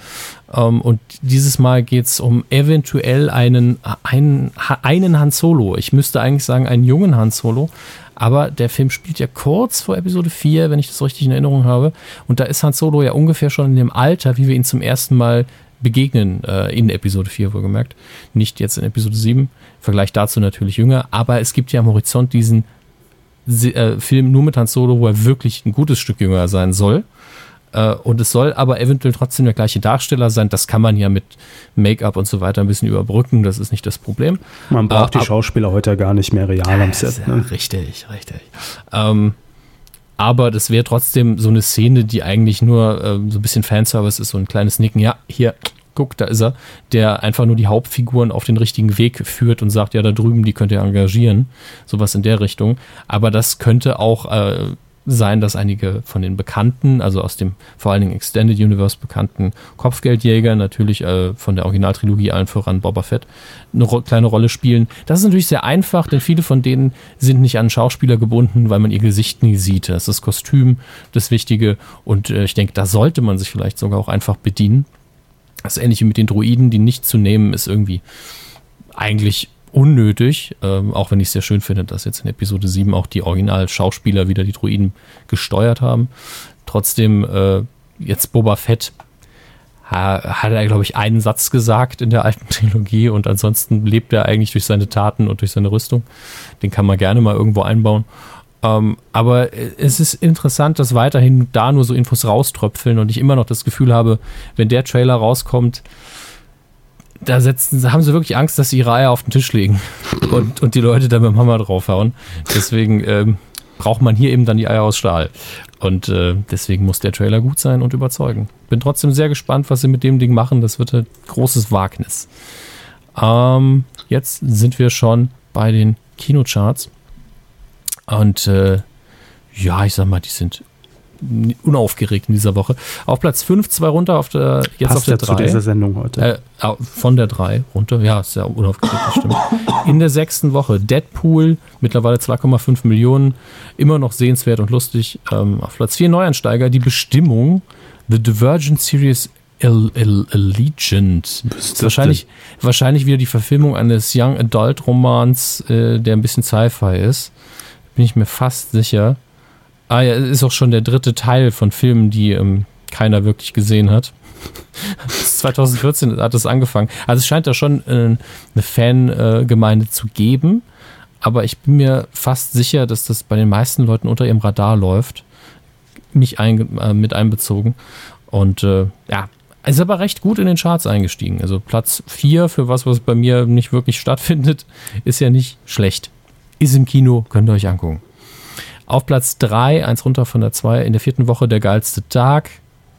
Ähm, und dieses Mal geht es um eventuell einen, einen, einen Han Solo. Ich müsste eigentlich sagen, einen jungen Han Solo. Aber der Film spielt ja kurz vor Episode 4, wenn ich das richtig in Erinnerung habe. Und da ist Han Solo ja ungefähr schon in dem Alter, wie wir ihn zum ersten Mal begegnen, äh, in Episode 4 wohlgemerkt. Nicht jetzt in Episode 7. Vergleich dazu natürlich jünger. Aber es gibt ja am Horizont diesen Se- äh, Film nur mit Han Solo, wo er wirklich ein gutes Stück jünger sein soll. Äh, und es soll aber eventuell trotzdem der gleiche Darsteller sein. Das kann man ja mit Make-up und so weiter ein bisschen überbrücken. Das ist nicht das Problem. Man braucht Äh, die Schauspieler heute gar nicht mehr real am Set. ja Ne? Richtig, richtig. Ähm, aber das wäre trotzdem so eine Szene, die eigentlich nur ähm, so ein bisschen Fanservice ist, so ein kleines Nicken. Ja, hier, guck, da ist er, der einfach nur die Hauptfiguren auf den richtigen Weg führt und sagt, ja, da drüben, die könnt ihr engagieren. Sowas in der Richtung. Aber das könnte auch äh, sein, dass einige von den Bekannten, also aus dem vor allen Dingen Extended Universe bekannten Kopfgeldjäger, natürlich äh, von der Originaltrilogie allen voran Boba Fett, eine ro kleine Rolle spielen. Das ist natürlich sehr einfach, denn viele von denen sind nicht an Schauspieler gebunden, weil man ihr Gesicht nie sieht. Das ist das Kostüm das Wichtige und äh, ich denke, da sollte man sich vielleicht sogar auch einfach bedienen. Das Ähnliche mit den Droiden, die nicht zu nehmen, ist irgendwie eigentlich unnötig, ähm, auch wenn ich es sehr schön finde, dass jetzt in Episode 7 auch die Original-Schauspieler wieder die Droiden gesteuert haben. Trotzdem, äh, jetzt Boba Fett ha, hat er, glaube ich, einen Satz gesagt in der alten Trilogie und ansonsten lebt er eigentlich durch seine Taten und durch seine Rüstung. Den kann man gerne mal irgendwo einbauen. Ähm, aber es ist interessant, dass weiterhin da nur so Infos rauströpfeln und ich immer noch das Gefühl habe, wenn der Trailer rauskommt, da setzen, haben sie wirklich Angst, dass sie ihre Eier auf den Tisch legen und, und die Leute da mit dem Hammer draufhauen. Deswegen ähm, braucht man hier eben dann die Eier aus Stahl. Und äh, deswegen muss der Trailer gut sein und überzeugen. Bin trotzdem sehr gespannt, was sie mit dem Ding machen. Das wird ein großes Wagnis. Ähm, jetzt sind wir schon bei den Kinocharts. Und äh, ja, ich sag mal, die sind unaufgeregt in dieser Woche. Auf Platz 5, zwei runter, auf der, jetzt Passt auf der ja zu 3. dieser Sendung heute. Äh, von der 3 runter. Ja, ist ja unaufgeregt, das stimmt. In der sechsten Woche Deadpool, mittlerweile 2,5 Millionen, immer noch sehenswert und lustig. Ähm, auf Platz 4 Neuansteiger, die Bestimmung, The Divergent Series Al Al Allegiant. Wahrscheinlich, wahrscheinlich wieder die Verfilmung eines Young Adult Romans, äh, der ein bisschen Sci-Fi ist. Bin ich mir fast sicher. Ah ja, ist auch schon der dritte Teil von Filmen, die ähm, keiner wirklich gesehen hat. 2014 hat es angefangen. Also es scheint da schon äh, eine Fangemeinde zu geben, aber ich bin mir fast sicher, dass das bei den meisten Leuten unter ihrem Radar läuft. Mich einge äh, mit einbezogen. Und äh, ja, ist aber recht gut in den Charts eingestiegen. Also Platz 4 für was, was bei mir nicht wirklich stattfindet, ist ja nicht schlecht. Ist im Kino, könnt ihr euch angucken. Auf Platz 3, eins runter von der 2, in der vierten Woche der geilste Tag.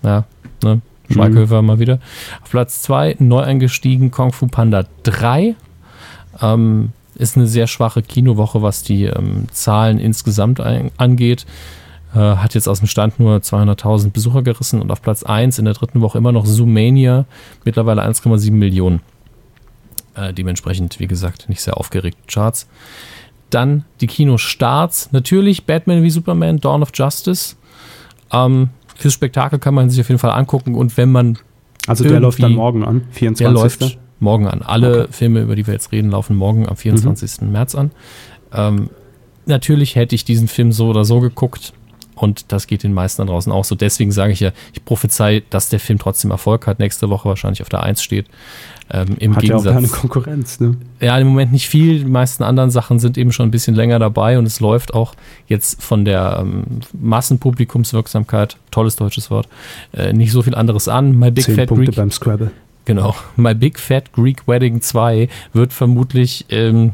Ja, ne? Schweighöfer mal wieder. Auf Platz 2, neu eingestiegen, Kung Fu Panda 3. Ähm, ist eine sehr schwache Kinowoche, was die ähm, Zahlen insgesamt ein, angeht. Äh, hat jetzt aus dem Stand nur 200.000 Besucher gerissen und auf Platz 1 in der dritten Woche immer noch Zoomania, mittlerweile 1,7 Millionen. Äh, dementsprechend, wie gesagt, nicht sehr aufgeregt Charts. Dann die Kinostarts. Natürlich Batman wie Superman, Dawn of Justice. Ähm, fürs Spektakel kann man sich auf jeden Fall angucken und wenn man Also der läuft dann morgen an, 24. der läuft morgen an. Alle okay. Filme, über die wir jetzt reden, laufen morgen am 24. Mhm. März an. Ähm, natürlich hätte ich diesen Film so oder so geguckt. Und das geht den meisten da draußen auch so. Deswegen sage ich ja, ich prophezei, dass der Film trotzdem Erfolg hat, nächste Woche wahrscheinlich auf der 1 steht. Ähm, Im hat Gegensatz, ja auch keine Konkurrenz, ne? Ja, im Moment nicht viel. Die meisten anderen Sachen sind eben schon ein bisschen länger dabei und es läuft auch jetzt von der ähm, Massenpublikumswirksamkeit, tolles deutsches Wort, äh, nicht so viel anderes an. My Big Zehn Fat Punkte Greek, beim Scrabble. Genau. My Big Fat Greek Wedding 2 wird vermutlich ähm,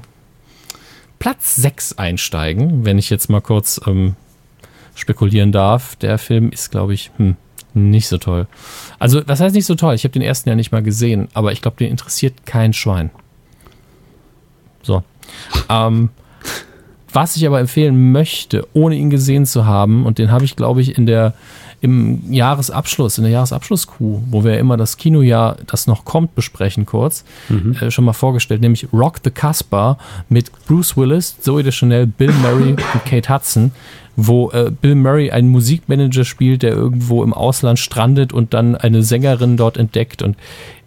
Platz 6 einsteigen, wenn ich jetzt mal kurz ähm, spekulieren darf. Der Film ist, glaube ich, hm, nicht so toll. Also, was heißt nicht so toll? Ich habe den ersten ja nicht mal gesehen, aber ich glaube, den interessiert kein Schwein. So. Ähm, was ich aber empfehlen möchte, ohne ihn gesehen zu haben, und den habe ich, glaube ich, in der im Jahresabschluss, in der Jahresabschluss-Crew, wo wir immer das Kinojahr, das noch kommt, besprechen kurz, mhm. äh, schon mal vorgestellt, nämlich Rock the Casbah mit Bruce Willis, Zoe Deschanel, Bill Murray und Kate Hudson, wo äh, Bill Murray einen Musikmanager spielt, der irgendwo im Ausland strandet und dann eine Sängerin dort entdeckt und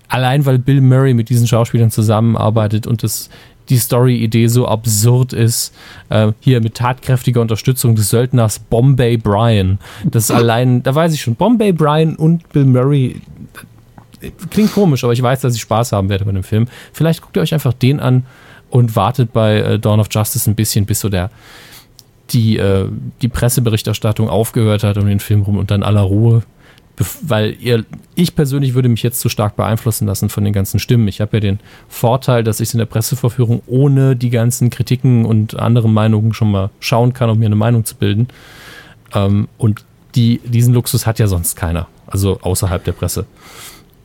allein weil Bill Murray mit diesen Schauspielern zusammenarbeitet und das die Story-Idee so absurd ist. Äh, hier mit tatkräftiger Unterstützung des Söldners Bombay Brian. Das allein, da weiß ich schon, Bombay Brian und Bill Murray. Klingt komisch, aber ich weiß, dass ich Spaß haben werde bei dem Film. Vielleicht guckt ihr euch einfach den an und wartet bei äh, Dawn of Justice ein bisschen, bis so der die, äh, die Presseberichterstattung aufgehört hat um den Film rum und dann aller Ruhe weil ihr, ich persönlich würde mich jetzt zu stark beeinflussen lassen von den ganzen Stimmen. Ich habe ja den Vorteil, dass ich es in der Presseverführung ohne die ganzen Kritiken und andere Meinungen schon mal schauen kann, um mir eine Meinung zu bilden. Ähm, und die, diesen Luxus hat ja sonst keiner, also außerhalb der Presse.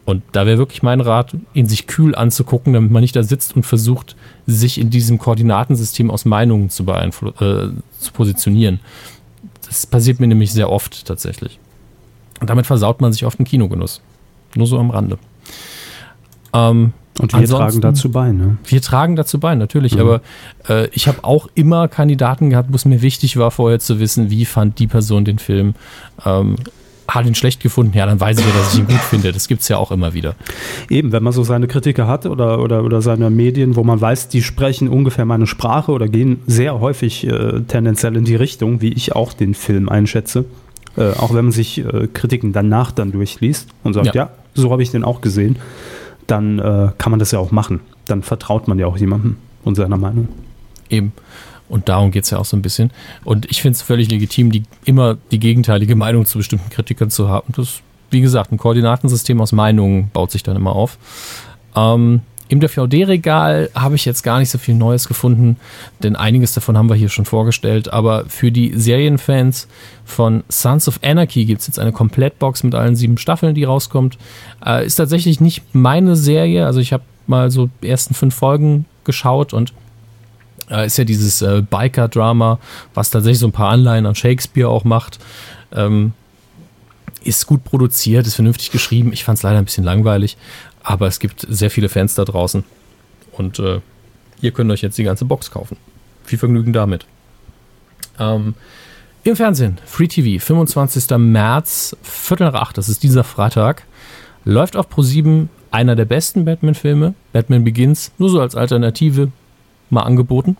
Und da wäre wirklich mein Rat, ihn sich kühl anzugucken, damit man nicht da sitzt und versucht, sich in diesem Koordinatensystem aus Meinungen zu, äh, zu positionieren. Das passiert mir nämlich sehr oft tatsächlich. Und damit versaut man sich oft einen Kinogenuss. Nur so am Rande. Ähm, und wir tragen dazu bei, ne? Wir tragen dazu bei, natürlich. Mhm. Aber äh, ich habe auch immer Kandidaten gehabt, wo es mir wichtig war, vorher zu wissen, wie fand die Person den Film. Ähm, hat ihn schlecht gefunden, ja, dann weiß ich ja, dass ich ihn gut finde. Das gibt es ja auch immer wieder. Eben, wenn man so seine Kritiker hat oder, oder, oder seine Medien, wo man weiß, die sprechen ungefähr meine Sprache oder gehen sehr häufig äh, tendenziell in die Richtung, wie ich auch den Film einschätze, äh, auch wenn man sich äh, Kritiken danach dann durchliest und sagt, ja, ja so habe ich den auch gesehen, dann äh, kann man das ja auch machen. Dann vertraut man ja auch jemandem und seiner Meinung. Eben. Und darum geht es ja auch so ein bisschen. Und ich finde es völlig legitim, die, immer die gegenteilige Meinung zu bestimmten Kritikern zu haben. Das, wie gesagt, ein Koordinatensystem aus Meinungen baut sich dann immer auf. Ähm, im DVD-Regal habe ich jetzt gar nicht so viel Neues gefunden, denn einiges davon haben wir hier schon vorgestellt. Aber für die Serienfans von Sons of Anarchy gibt es jetzt eine Komplettbox mit allen sieben Staffeln, die rauskommt. Äh, ist tatsächlich nicht meine Serie. Also ich habe mal so die ersten fünf Folgen geschaut und äh, ist ja dieses äh, Biker-Drama, was tatsächlich so ein paar Anleihen an Shakespeare auch macht. Ähm, ist gut produziert, ist vernünftig geschrieben. Ich fand es leider ein bisschen langweilig, aber es gibt sehr viele Fans da draußen. Und äh, ihr könnt euch jetzt die ganze Box kaufen. Viel Vergnügen damit. Ähm, Im Fernsehen, Free TV, 25. März, Viertel nach acht, das ist dieser Freitag. Läuft auf Pro7 einer der besten Batman-Filme. Batman Begins, nur so als Alternative mal angeboten.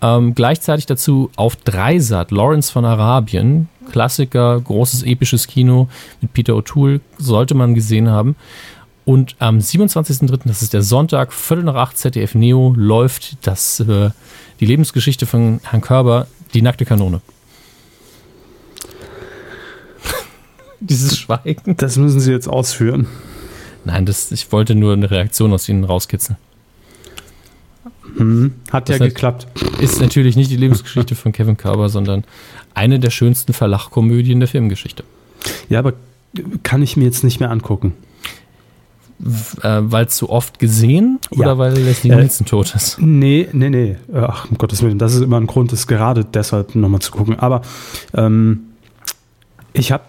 Ähm, gleichzeitig dazu auf Dreisat Lawrence von Arabien, Klassiker, großes episches Kino mit Peter O'Toole, sollte man gesehen haben. Und am 27.03., das ist der Sonntag, Viertel nach acht, ZDF Neo, läuft das, äh, die Lebensgeschichte von Herrn Körber, die nackte Kanone. Dieses Schweigen. Das müssen Sie jetzt ausführen. Nein, das, ich wollte nur eine Reaktion aus Ihnen rauskitzeln. Hm, hat das ja geklappt. Ist natürlich nicht die Lebensgeschichte von Kevin Körber, sondern eine der schönsten Verlachkomödien der Filmgeschichte. Ja, aber kann ich mir jetzt nicht mehr angucken äh, weil es zu oft gesehen ja. oder weil Leslie äh, Nielsen tot ist? Nee, nee, nee. Ach, um Gottes Willen, das ist immer ein Grund, das gerade deshalb nochmal zu gucken. Aber ähm, ich habe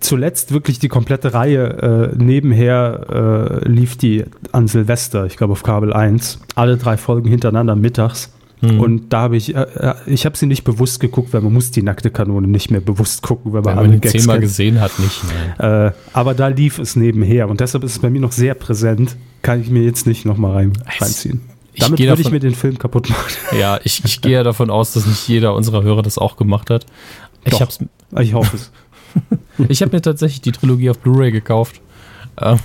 zuletzt wirklich die komplette Reihe äh, nebenher äh, lief die an Silvester, ich glaube auf Kabel 1, alle drei Folgen hintereinander mittags Mhm. Und da habe ich, äh, äh, ich habe sie nicht bewusst geguckt, weil man muss die nackte Kanone nicht mehr bewusst gucken, wenn man Wenn man Gags zehnmal kennt. gesehen hat, nicht. Nein. Äh, aber da lief es nebenher und deshalb ist es bei mir noch sehr präsent. Kann ich mir jetzt nicht nochmal rein, reinziehen. ich Damit würde ich mir den Film kaputt machen. Ja, ich, ich gehe ja davon aus, dass nicht jeder unserer Hörer das auch gemacht hat. Ich Doch. habe Ich hoffe es. ich hab mir tatsächlich die Trilogie auf Blu-ray gekauft. Ähm,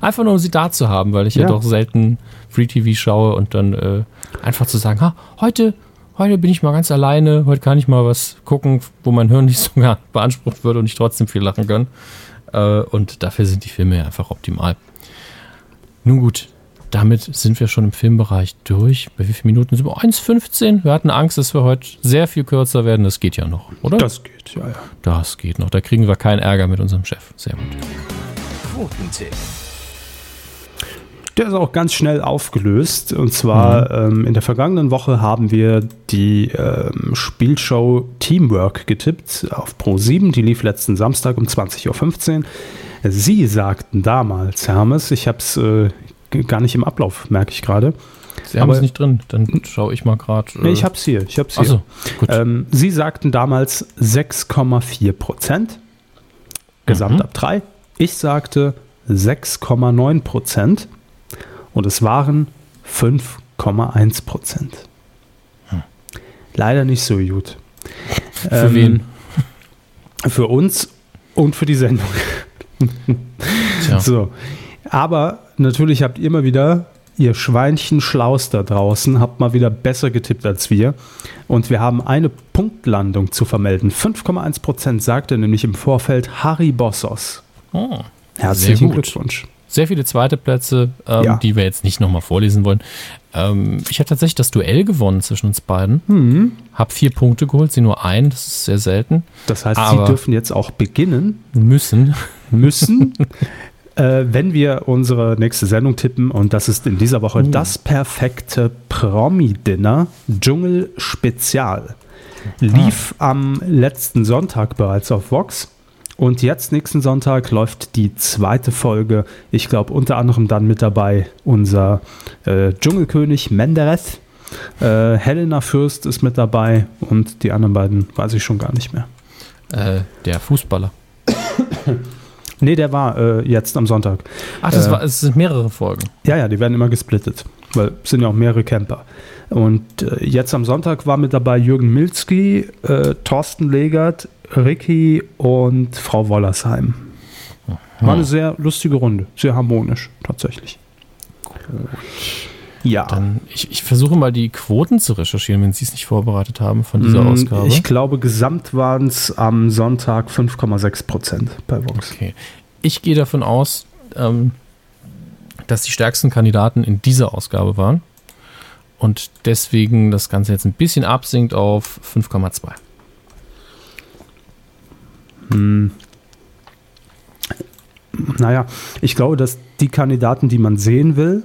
einfach nur, um sie da zu haben, weil ich ja, Ja. doch selten Free TV schaue und dann äh, einfach zu sagen, ha, heute, heute bin ich mal ganz alleine, heute kann ich mal was gucken, wo mein Hirn nicht so gar beansprucht wird und ich trotzdem viel lachen kann. Äh, und dafür sind die Filme ja einfach optimal. Nun gut, damit sind wir schon im Filmbereich durch. Bei wie vielen Minuten sind wir? 1,15. Wir hatten Angst, dass wir heute sehr viel kürzer werden. Das geht ja noch, oder? Das geht, ja, ja. Das geht noch. Da kriegen wir keinen Ärger mit unserem Chef. Sehr gut. Quotentipp. Der ist auch ganz schnell aufgelöst. Und zwar ähm, in der vergangenen Woche haben wir die ähm, Spielshow Teamwork getippt auf Pro 7. Die lief letzten Samstag um 20.15 Uhr. Sie sagten damals, Hermes, ich habe es äh, gar nicht im Ablauf, merke ich gerade. Sie haben es nicht drin. Dann schaue ich mal gerade. Nee, ich habe es hier. Ich hab's hier. Gut. Ähm, Sie sagten damals 6,4 Prozent. Gesamt Mhm. ab 3. Ich sagte 6,9 Prozent. Und es waren 5,1 Prozent. Leider nicht so gut. Hm. Für wen? Für uns und für die Sendung. Tja. So. Aber natürlich habt ihr immer wieder, ihr Schweinchen Schlaus da draußen, habt mal wieder besser getippt als wir. Und wir haben eine Punktlandung zu vermelden. 5,1 Prozent sagte nämlich im Vorfeld Harry Bossos. Oh. Herzlichen. Glückwunsch. Sehr viele zweite Plätze, ähm, Ja. die wir jetzt nicht nochmal vorlesen wollen. Ähm, ich habe tatsächlich das Duell gewonnen zwischen uns beiden. Mhm. Hab vier Punkte geholt, sie nur ein. Das ist sehr selten. Das heißt, Aber- Sie dürfen jetzt auch beginnen Müssen. müssen, äh, wenn wir unsere nächste Sendung tippen. Und das ist in dieser Woche das perfekte Promi-Dinner Dschungel Spezial. Lief am letzten Sonntag bereits auf Vox. Und jetzt nächsten Sonntag läuft die zweite Folge. Ich glaube unter anderem dann mit dabei unser äh, Dschungelkönig Menderes. Äh, Helena Fürst ist mit dabei und die anderen beiden weiß ich schon gar nicht mehr. Äh, der Fußballer. Nee, der war äh, jetzt am Sonntag. Ach, das Äh, war, es sind mehrere Folgen. Ja, ja, die werden immer gesplittet, weil es sind ja auch mehrere Camper. Und äh, jetzt am Sonntag war mit dabei Jürgen Milzki, äh, Thorsten Legert, Ricky und Frau Wollersheim. War eine sehr lustige Runde, sehr harmonisch tatsächlich. Ja. Dann, ich, ich versuche mal die Quoten zu recherchieren, wenn Sie es nicht vorbereitet haben von dieser Mm, Ausgabe. Ich glaube, gesamt waren es am Sonntag 5,6 Prozent bei Vox. Okay. Ich gehe davon aus, ähm, dass die stärksten Kandidaten in dieser Ausgabe waren und deswegen das Ganze jetzt ein bisschen absinkt auf 5,2. Hm. Naja, ich glaube, dass die Kandidaten, die man sehen will,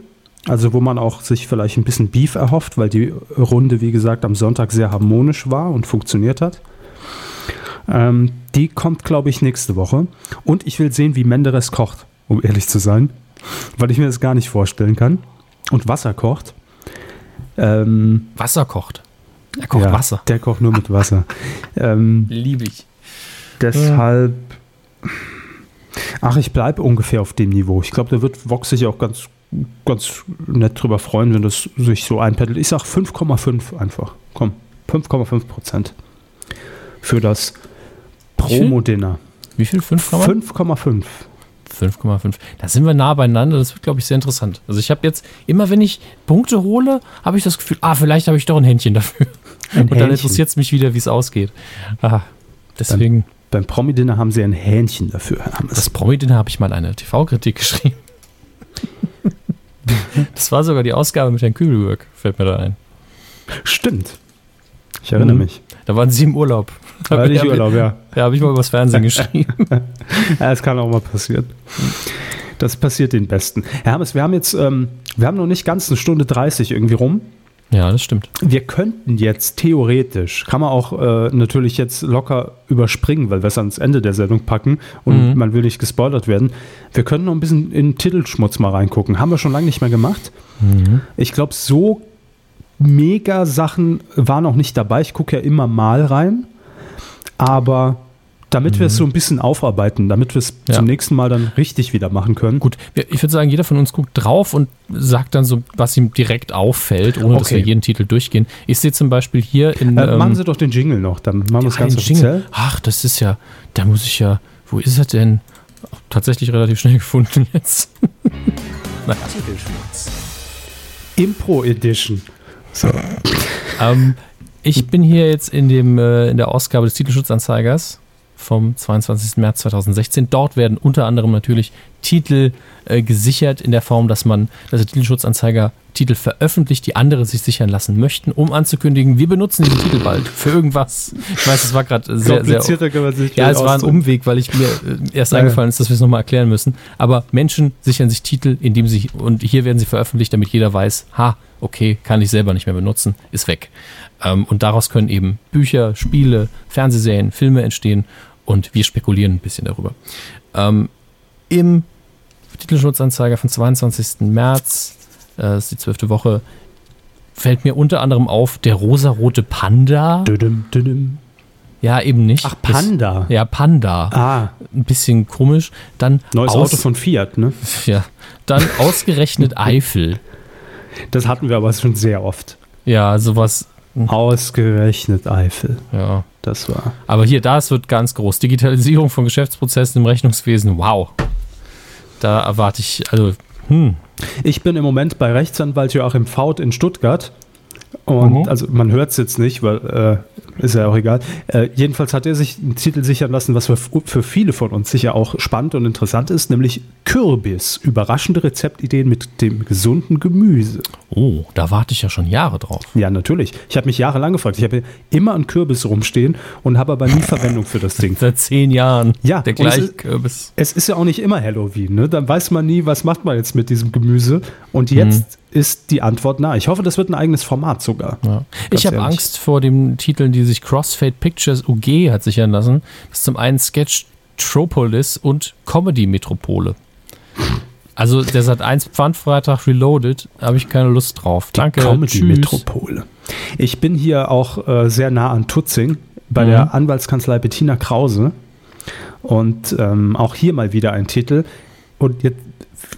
also wo man auch sich vielleicht ein bisschen Beef erhofft, weil die Runde, wie gesagt, am Sonntag sehr harmonisch war und funktioniert hat, ähm, die kommt, glaube ich, nächste Woche. Und ich will sehen, wie Menderes kocht, um ehrlich zu sein, weil ich mir das gar nicht vorstellen kann. Und Wasser kocht. Ähm, Wasser kocht. Er kocht ja, Wasser. Der kocht nur mit Wasser. ähm, Liebe ich. Deshalb. Ach, ich bleibe ungefähr auf dem Niveau. Ich glaube, da wird Vox sich auch ganz, ganz nett drüber freuen, wenn das sich so einpettelt. Ich sage 5,5 einfach. Komm, 5,5 Prozent für das? Promo-Dinner. Wie viel? 5, 5,5. 5,5. Da sind wir nah beieinander. Das wird, glaube ich, sehr interessant. Also ich habe jetzt, immer wenn ich Punkte hole, habe ich das Gefühl, ah, vielleicht habe ich doch ein Händchen dafür. Ein Und dann Hähnchen. interessiert es mich wieder, wie es ausgeht. Ah, deswegen, Beim Promi-Dinner haben sie ein Hähnchen dafür, das Promi-Dinner habe ich mal eine TV-Kritik geschrieben. das war sogar die Ausgabe mit Herrn Kübelberg, fällt mir da ein. Stimmt. Ich erinnere Mhm. mich. Da waren sie im Urlaub. War nicht Ja, Urlaub, ja. Ja, habe ich mal übers Fernsehen geschrieben. Ja, es kann auch mal passieren. Das passiert den Besten. Herr Hermes, wir haben jetzt, ähm, wir haben noch nicht ganz eine Stunde 30 irgendwie rum. ja, das stimmt. Wir könnten jetzt theoretisch, kann man auch äh, natürlich jetzt locker überspringen, weil wir es ans Ende der Sendung packen und Mhm. man will nicht gespoilert werden. Wir können noch ein bisschen in den Titelschmutz mal reingucken. Haben wir schon lange nicht mehr gemacht. Mhm. Ich glaube, so Mega-Sachen waren auch nicht dabei. Ich gucke ja immer mal rein. Aber damit wir es so ein bisschen aufarbeiten, damit wir es Ja. zum nächsten Mal dann richtig wieder machen können. Gut, ich würde sagen, jeder von uns guckt drauf und sagt dann so, was ihm direkt auffällt, ohne dass Okay. wir jeden Titel durchgehen. Ich sehe zum Beispiel hier in. Äh, ähm, machen Sie doch den Jingle noch, dann machen wir es ganz Jingle. offiziell. Ach, das ist ja, da muss ich ja, wo ist er denn? Tatsächlich relativ schnell gefunden jetzt. Titelschmutz. Impro Edition. So. ähm, ich bin hier jetzt in, dem, äh, in der Ausgabe des Titelschutzanzeigers vom 22. März 2016. Dort werden unter anderem natürlich Titel äh, gesichert in der Form, dass man, dass der Titelschutzanzeiger Titel veröffentlicht, die andere sich sichern lassen möchten, um anzukündigen, wir benutzen diesen Titel bald für irgendwas. Ich weiß, es war gerade sehr, sehr kann man sich ja, es war ein. Umweg, weil ich mir äh, erst Ja, eingefallen ist, dass wir es nochmal erklären müssen. Aber Menschen sichern sich Titel, indem sie, und hier werden sie veröffentlicht, damit jeder weiß, ha, okay, kann ich selber nicht mehr benutzen, ist weg. Ähm, und daraus können eben Bücher, Spiele, Fernsehserien, Filme entstehen und wir spekulieren ein bisschen darüber. Ähm, Im Titelschutzanzeiger vom 22. März, äh, das ist die zwölfte Woche, fällt mir unter anderem auf der rosarote Panda. Düdüm, düdüm. Ja, eben nicht. Ach, Das- Panda. ja, Panda. Ah, Ein bisschen komisch. Dann neues Auto von Fiat, ne? ja, dann ausgerechnet Eifel. Das hatten wir aber schon sehr oft. Ja, sowas. Ausgerechnet Eifel. Ja. Das war. Aber hier, das wird ganz groß. Digitalisierung von Geschäftsprozessen im Rechnungswesen. Wow. Da erwarte ich, also, hm. Ich bin im Moment bei Rechtsanwalt Joachim Faut in Stuttgart. Und Mhm. also man hört es jetzt nicht, weil äh, ist ja auch egal. Äh, jedenfalls hat er sich einen Titel sichern lassen, was für, für viele von uns sicher auch spannend und interessant ist, nämlich Kürbis. Überraschende Rezeptideen mit dem gesunden Gemüse. Oh, da warte ich ja schon Jahre drauf. Ja, natürlich. Ich habe mich jahrelang gefragt. Ich habe immer einen Kürbis rumstehen und habe aber nie Verwendung für das Ding. Seit zehn Jahren. Ja, Der es gleiche ist- Kürbis. Es ist ja auch nicht immer Halloween, ne? Dann weiß man nie, was macht man jetzt mit diesem Gemüse. Und jetzt ist die Antwort nah. Ich hoffe, das wird ein eigenes Format sogar. Ja. Ich habe. Angst vor den Titeln, die sich Crossfade Pictures UG hat sichern lassen. Das ist zum einen Sketch Tropolis und Comedy Metropole. Also der Sat 1 Pfandfreitag Reloaded, habe ich keine Lust drauf. Danke. Comedy tschüss. Metropole. Ich bin hier auch äh, sehr nah an Tutzing bei Mhm. der Anwaltskanzlei Bettina Krause. Und ähm, auch hier mal wieder ein Titel. Und jetzt,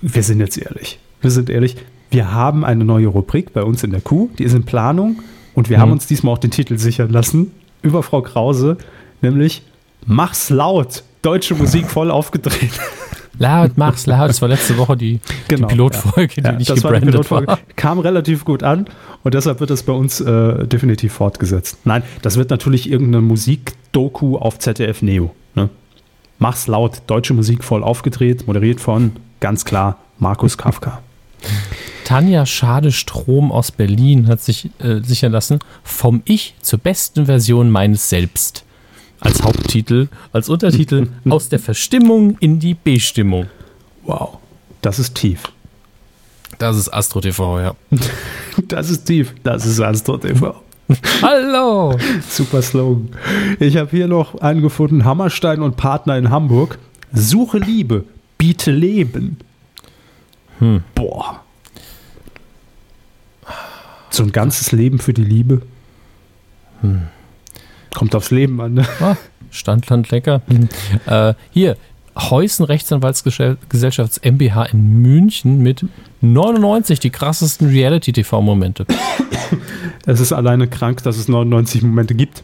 wir sind jetzt ehrlich. Wir sind ehrlich. Wir haben eine neue Rubrik bei uns in der Kuh, die ist in Planung. Und wir Mhm. haben uns diesmal auch den Titel sichern lassen über Frau Krause, nämlich Mach's laut. Deutsche Musik voll aufgedreht. Laut, mach's laut. Das war letzte Woche die, Genau, die Pilotfolge, Ja, die nicht das war die gebrandet Pilotfolge. war. Kam relativ gut an und deshalb wird das bei uns äh, definitiv fortgesetzt. Nein, das wird natürlich irgendeine Musikdoku auf ZDF Neo. Ne? Mach's laut, deutsche Musik voll aufgedreht, moderiert von, ganz klar, Markus Kafka. Tanja Schade-Strom aus Berlin hat sich äh, sichern lassen, vom Ich zur besten Version meines Selbst. Als Haupttitel, als Untertitel aus der Verstimmung in die Bestimmung. Wow, das ist tief. Das ist Astro TV, ja. Das ist tief. Das ist Astro TV. Hallo! Super Slogan. Ich habe hier noch einen gefunden: Hammerstein und Partner in Hamburg. Suche Liebe, biete Leben. Hm. Boah. So ein ganzes Leben für die Liebe. Hm. Kommt aufs Leben an. Ne? Ah, Standland lecker. Äh, hier, Heusen Rechtsanwaltsgesellschafts MBH in München mit 99 die krassesten Reality-TV-Momente. Es ist alleine krank, dass es 99 Momente gibt.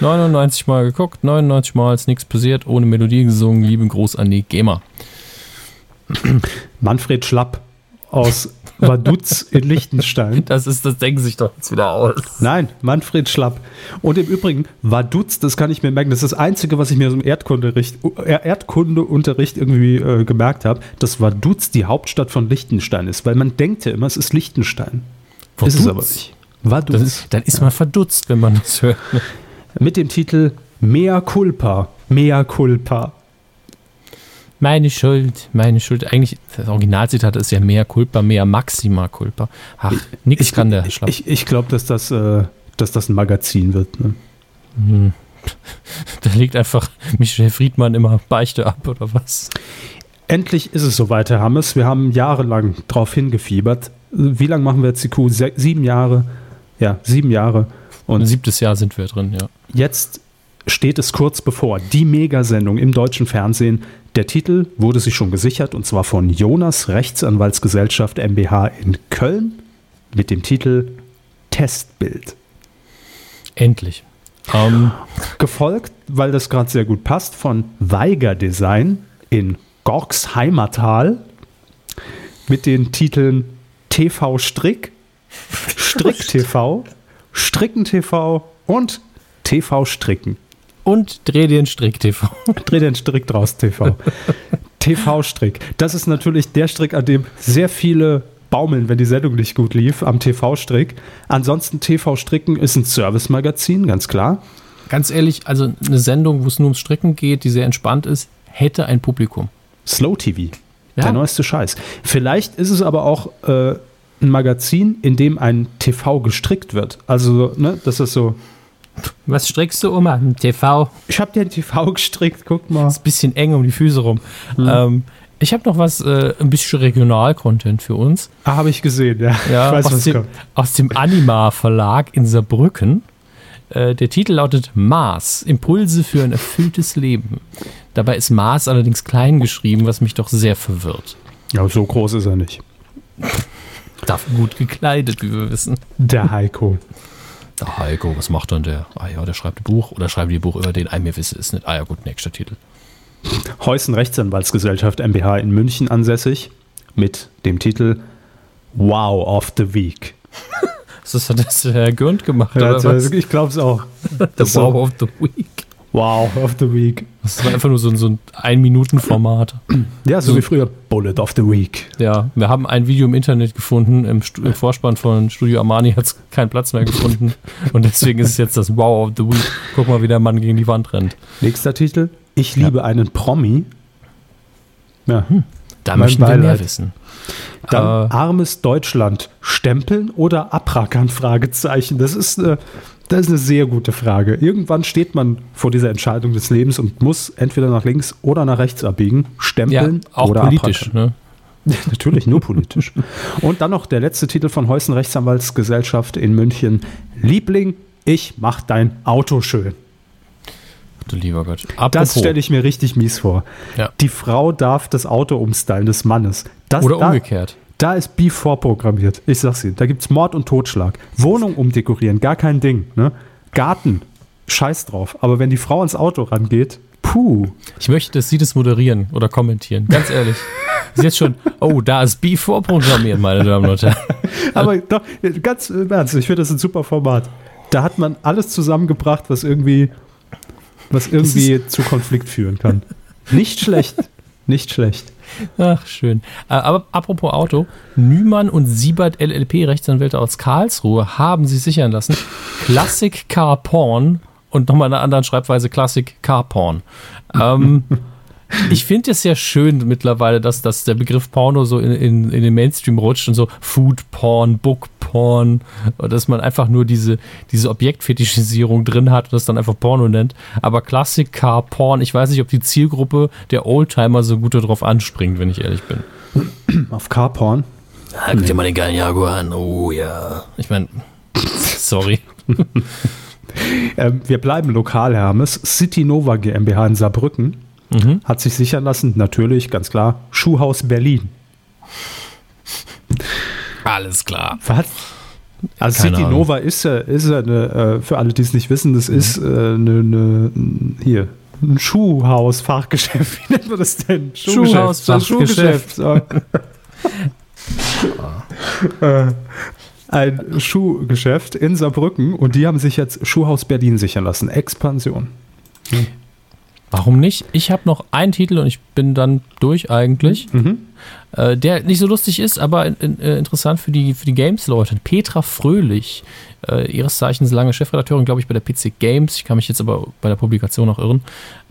99 Mal geguckt, 99 Mal ist nichts passiert, ohne Melodie gesungen. Lieben Gruß an die GEMA. Manfred Schlapp aus Vaduz in Liechtenstein. Das ist, das denken sich doch jetzt wieder aus. Nein, Manfred Schlapp. Und im Übrigen, Vaduz, das kann ich mir merken, das ist das Einzige, was ich mir so im Erdkundeunterricht, äh, Erdkundeunterricht irgendwie äh, gemerkt habe, dass Vaduz die Hauptstadt von Liechtenstein ist. Weil man denkt ja immer, es ist Liechtenstein. Ist es aber Vaduz? nicht. Vaduz. Ist, dann ist man verdutzt, wenn man das hört. Mit dem Titel Mea culpa, mea culpa. Meine Schuld, meine Schuld. Eigentlich, das Originalzitat ist ja mehr Culpa, mehr Maxima Culpa. Ach, nix kann der Schlapp. Ich, ich glaube, dass, das, äh, dass das ein Magazin wird. Ne? Hm. Da legt einfach Michel Friedmann immer Beichte ab, oder was? Endlich ist es soweit, Herr Hammes. Wir haben jahrelang darauf hingefiebert. wie lange machen wir jetzt die Kuh? Se sieben Jahre. Ja, sieben Jahre. Und ein siebtes Jahr sind wir drin, ja. Jetzt steht es kurz bevor. Die Megasendung im deutschen Fernsehen. Der Titel wurde sich schon gesichert und zwar von Jonas Rechtsanwaltsgesellschaft MBH in Köln mit dem Titel Testbild. Endlich. Um. Gefolgt, weil das gerade sehr gut passt, von Weiger Design in Gorks Heimattal mit den Titeln TV Strick, Strick TV, Stricken TV und TV Stricken. Und Dreh den Strick TV. Dreh den Strick draus TV. TV Strick. Das ist natürlich der Strick, an dem sehr viele baumeln, wenn die Sendung nicht gut lief, am TV-Strick. Ansonsten TV Stricken ist ein Service-Magazin, ganz klar. Ganz ehrlich, also eine Sendung, wo es nur ums Stricken geht, die sehr entspannt ist, hätte ein Publikum. Slow TV. Ja. Der neueste Scheiß. Vielleicht ist es aber auch äh, ein Magazin, in dem ein TV gestrickt wird. Also, ne, das ist so. Was strickst du, Oma? Ein TV. Ich habe dir ein TV gestrickt, guck mal. Ist ein bisschen eng um die Füße rum. Hm. Ähm, ich habe noch was, äh, ein bisschen Regional-Content für uns. Ah, habe ich gesehen, ja. ja weiß, aus, dem, aus, dem, Anima Verlag in Saarbrücken. Äh, der Titel lautet Mars, Impulse für ein erfülltes Leben. Dabei ist Mars allerdings klein geschrieben, was mich doch sehr verwirrt. Ja, so groß ist er nicht. Dafür gut gekleidet, wie wir wissen. Der Heiko. Der Heiko, was macht dann der? Ah ja, der schreibt ein Buch oder schreibt ein Buch über den, ah, mir wisse es nicht. Ah ja, gut, nächster Titel. Heusen Rechtsanwaltsgesellschaft MBH in München ansässig mit dem Titel Wow of the Week. Das hat das Herr Gürnt gemacht, ja, oder was? Ich glaube es auch. The Wow of the Week. Wow of the Week. Das war einfach nur so, so ein Ein-Minuten-Format. Ja, so, so, wie früher Bullet of the Week. Ja, wir haben ein Video im Internet gefunden, im, im Vorspann von Studio Armani hat es keinen Platz mehr gefunden. und deswegen ist es jetzt das Wow of the Week. Guck mal, wie der Mann gegen die Wand rennt. Nächster Titel, ich liebe ja. einen Promi. Ja. Hm. Da möchten wir mehr wissen. Dann äh, armes Deutschland. Stempeln oder abrackern? Fragezeichen. Das ist, eine, das ist eine sehr gute Frage. Irgendwann steht man vor dieser Entscheidung des Lebens und muss entweder nach links oder nach rechts abbiegen. Stempeln ja, auch oder politisch, abrackern. Ne? Natürlich, nur politisch. Und dann noch der letzte Titel von Heusen Rechtsanwaltsgesellschaft in München. Liebling, ich mach dein Auto schön du lieber Gott. Apropos. Das stelle ich mir richtig mies vor. Ja. Die Frau darf das Auto umstylen des Mannes. Das, Oder umgekehrt. Da, ist B vorprogrammiert. Ich sag's Ihnen. Da gibt's Mord und Totschlag. Wohnung umdekorieren, gar kein Ding. Ne? Garten, scheiß drauf. Aber wenn die Frau ans Auto rangeht, puh. Ich möchte, dass Sie das moderieren oder kommentieren. Ganz ehrlich. ist jetzt schon, oh, da ist B vorprogrammiert, meine Damen und Herren. Aber doch, ganz im Ernst, ich finde das ein super Format. Da hat man alles zusammengebracht, was irgendwie was irgendwie zu Konflikt führen kann. Nicht schlecht. Nicht schlecht. Ach, schön. Äh, aber apropos Auto, Nümann und Siebert LLP, Rechtsanwälte aus Karlsruhe, haben sie sichern lassen. Classic Car Porn und nochmal in einer anderen Schreibweise Classic Car Porn. Ähm, ich finde es ja schön mittlerweile, dass, dass der Begriff Porno so in, in, in den Mainstream rutscht und so Food Porn, Book Porn, dass man einfach nur diese, diese Objektfetischisierung drin hat und das dann einfach Porno nennt. Aber Classic Car Porn, ich weiß nicht, ob die Zielgruppe der Oldtimer so gut darauf anspringt, wenn ich ehrlich bin. Auf Car Porn? Ja, guck dir mal den geilen Jaguar an. Oh ja. Ich meine, sorry. ähm, wir bleiben lokal, Hermes. City Nova GmbH in Saarbrücken Mhm. Hat sich sichern lassen, natürlich, ganz klar, Schuhhaus Berlin. Alles klar. Was? Also Keine City Ahnung. Nova ist ja, ist ja eine, äh, für alle, die es nicht wissen, das mhm. ist äh, eine, eine, hier, ein Schuhhaus, Fachgeschäft. Wie nennt man das denn? Schuhhaus, Fachgeschäft. Schuhgeschäft. äh, ein Schuhgeschäft in Saarbrücken und die haben sich jetzt Schuhhaus Berlin sichern lassen. Expansion. Hm. Warum nicht? Ich habe noch einen Titel und ich bin dann durch eigentlich. Mhm. Äh, der nicht so lustig ist, aber in, in, äh, interessant für die, für die Games-Leute. Petra Fröhlich, äh, ihres Zeichens lange Chefredakteurin, glaube ich, bei der PC Games. Ich kann mich jetzt aber bei der Publikation noch irren.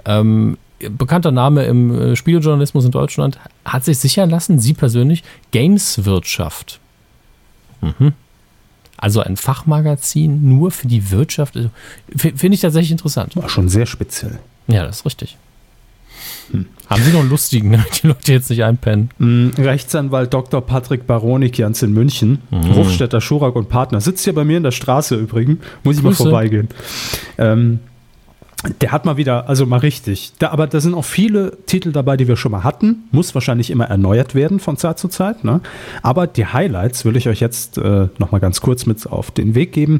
Ähm, bekannter Name im äh, Spieljournalismus in Deutschland, hat sich sichern lassen, sie persönlich, Gameswirtschaft. Mhm. Also ein Fachmagazin nur für die Wirtschaft. Also, Finde ich tatsächlich interessant. War schon sehr speziell. Ja, das ist richtig. Haben Sie noch einen lustigen, damit die Leute jetzt nicht einpennen? Mm, Rechtsanwalt Dr. Patrick Baronikians in München, Mhm. Hofstädter Schurak und Partner, sitzt hier bei mir in der Straße übrigens, muss ich mal vorbeigehen. Ähm, der hat mal wieder, also mal richtig. Da, aber da sind auch viele Titel dabei, die wir schon mal hatten. Muss wahrscheinlich immer erneuert werden von Zeit zu Zeit. Ne? Aber die Highlights will ich euch jetzt äh, noch mal ganz kurz mit auf den Weg geben.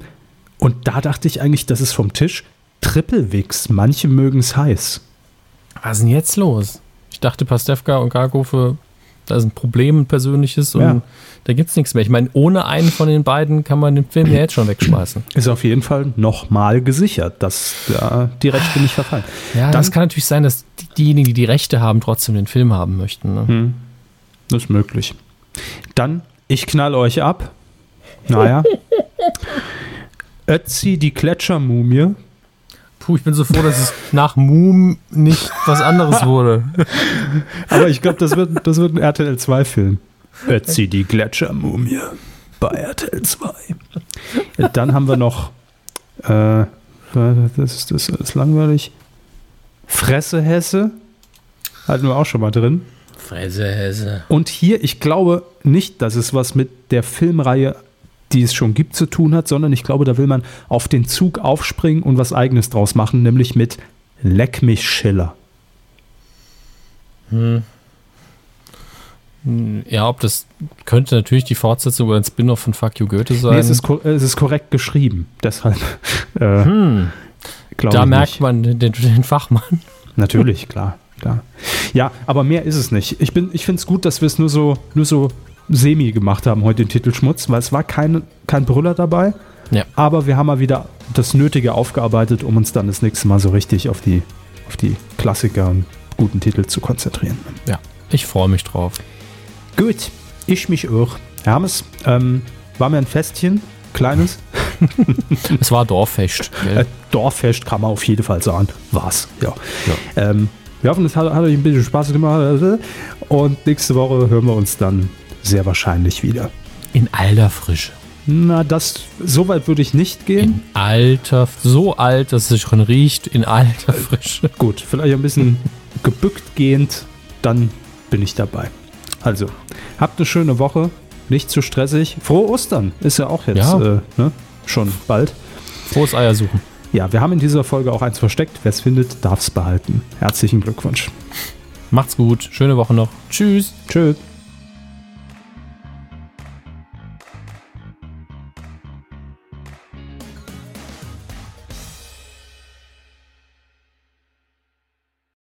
Und da dachte ich eigentlich, das ist vom Tisch. Triple Wix, manche mögen es heiß. Was ist denn jetzt los? Ich dachte, Pastewka und Gargofe, da ist ein Problem, ein persönliches und Ja. da gibt es nichts mehr. Ich meine, ohne einen von den beiden kann man den Film ja jetzt schon wegschmeißen. Ist auf jeden Fall nochmal gesichert, dass da die Rechte nicht verfallen. Ja, das kann natürlich sein, dass die- diejenigen, die die Rechte haben, trotzdem den Film haben möchten. Ne? Hm, das ist möglich. Dann, ich knall euch ab. Naja. Ötzi, die Gletschermumie. Puh, ich bin so froh, dass es nach Moom nicht was anderes wurde. Aber ich glaube, das wird, das wird ein RTL 2-Film. Ötzi, die Gletschermumie. Bei RTL 2. Dann haben wir noch. Äh, das, ist, das ist langweilig. Fresse Hesse. Hatten wir auch schon mal drin. Fresse Hesse. Und hier, ich glaube nicht, dass es was mit der Filmreihe, die es schon gibt, zu tun hat, sondern ich glaube, da will man auf den Zug aufspringen und was Eigenes draus machen, nämlich mit Leck mich Schiller. Ja, ob das könnte natürlich die Fortsetzung oder ein Spin-off von Fuck You Goethe sein. Nee, es ist, es ist korrekt geschrieben, deshalb äh, hm, da ich merkt nicht. man den, den Fachmann. Natürlich, klar, klar. Ja, aber mehr ist es nicht. Ich, bin- ich finde es gut, dass wir es nur so, nur so semi gemacht haben, heute den Titelschmutz, weil es war kein, kein Brüller dabei. Ja. Aber wir haben mal wieder das Nötige aufgearbeitet, um uns dann das nächste Mal so richtig auf die, auf die Klassiker und guten Titel zu konzentrieren. Ja, ich freue mich drauf. Gut, ich mich auch. Hermes, ähm, war mir ein Festchen, kleines. Es war Dorffest. Äh, Gell? Dorffest kann man auf jeden Fall sagen. War's, ja. Ähm, wir hoffen, es hat, hat euch ein bisschen Spaß gemacht. Und nächste Woche hören wir uns dann sehr wahrscheinlich wieder. In alter Frische. Na, das, so weit würde ich nicht gehen. In alter, so alt, dass es schon riecht, in alter Frische. Gut, vielleicht ein bisschen gebückt gehend, dann bin ich dabei. Also, habt eine schöne Woche, nicht zu stressig. Frohe Ostern ist ja auch jetzt Ja. Äh, ne? schon bald. Frohes Eier suchen. Ja, wir haben in dieser Folge auch eins versteckt. Wer es findet, darf es behalten. Herzlichen Glückwunsch. Macht's gut. Schöne Woche noch. Tschüss. Tschüss.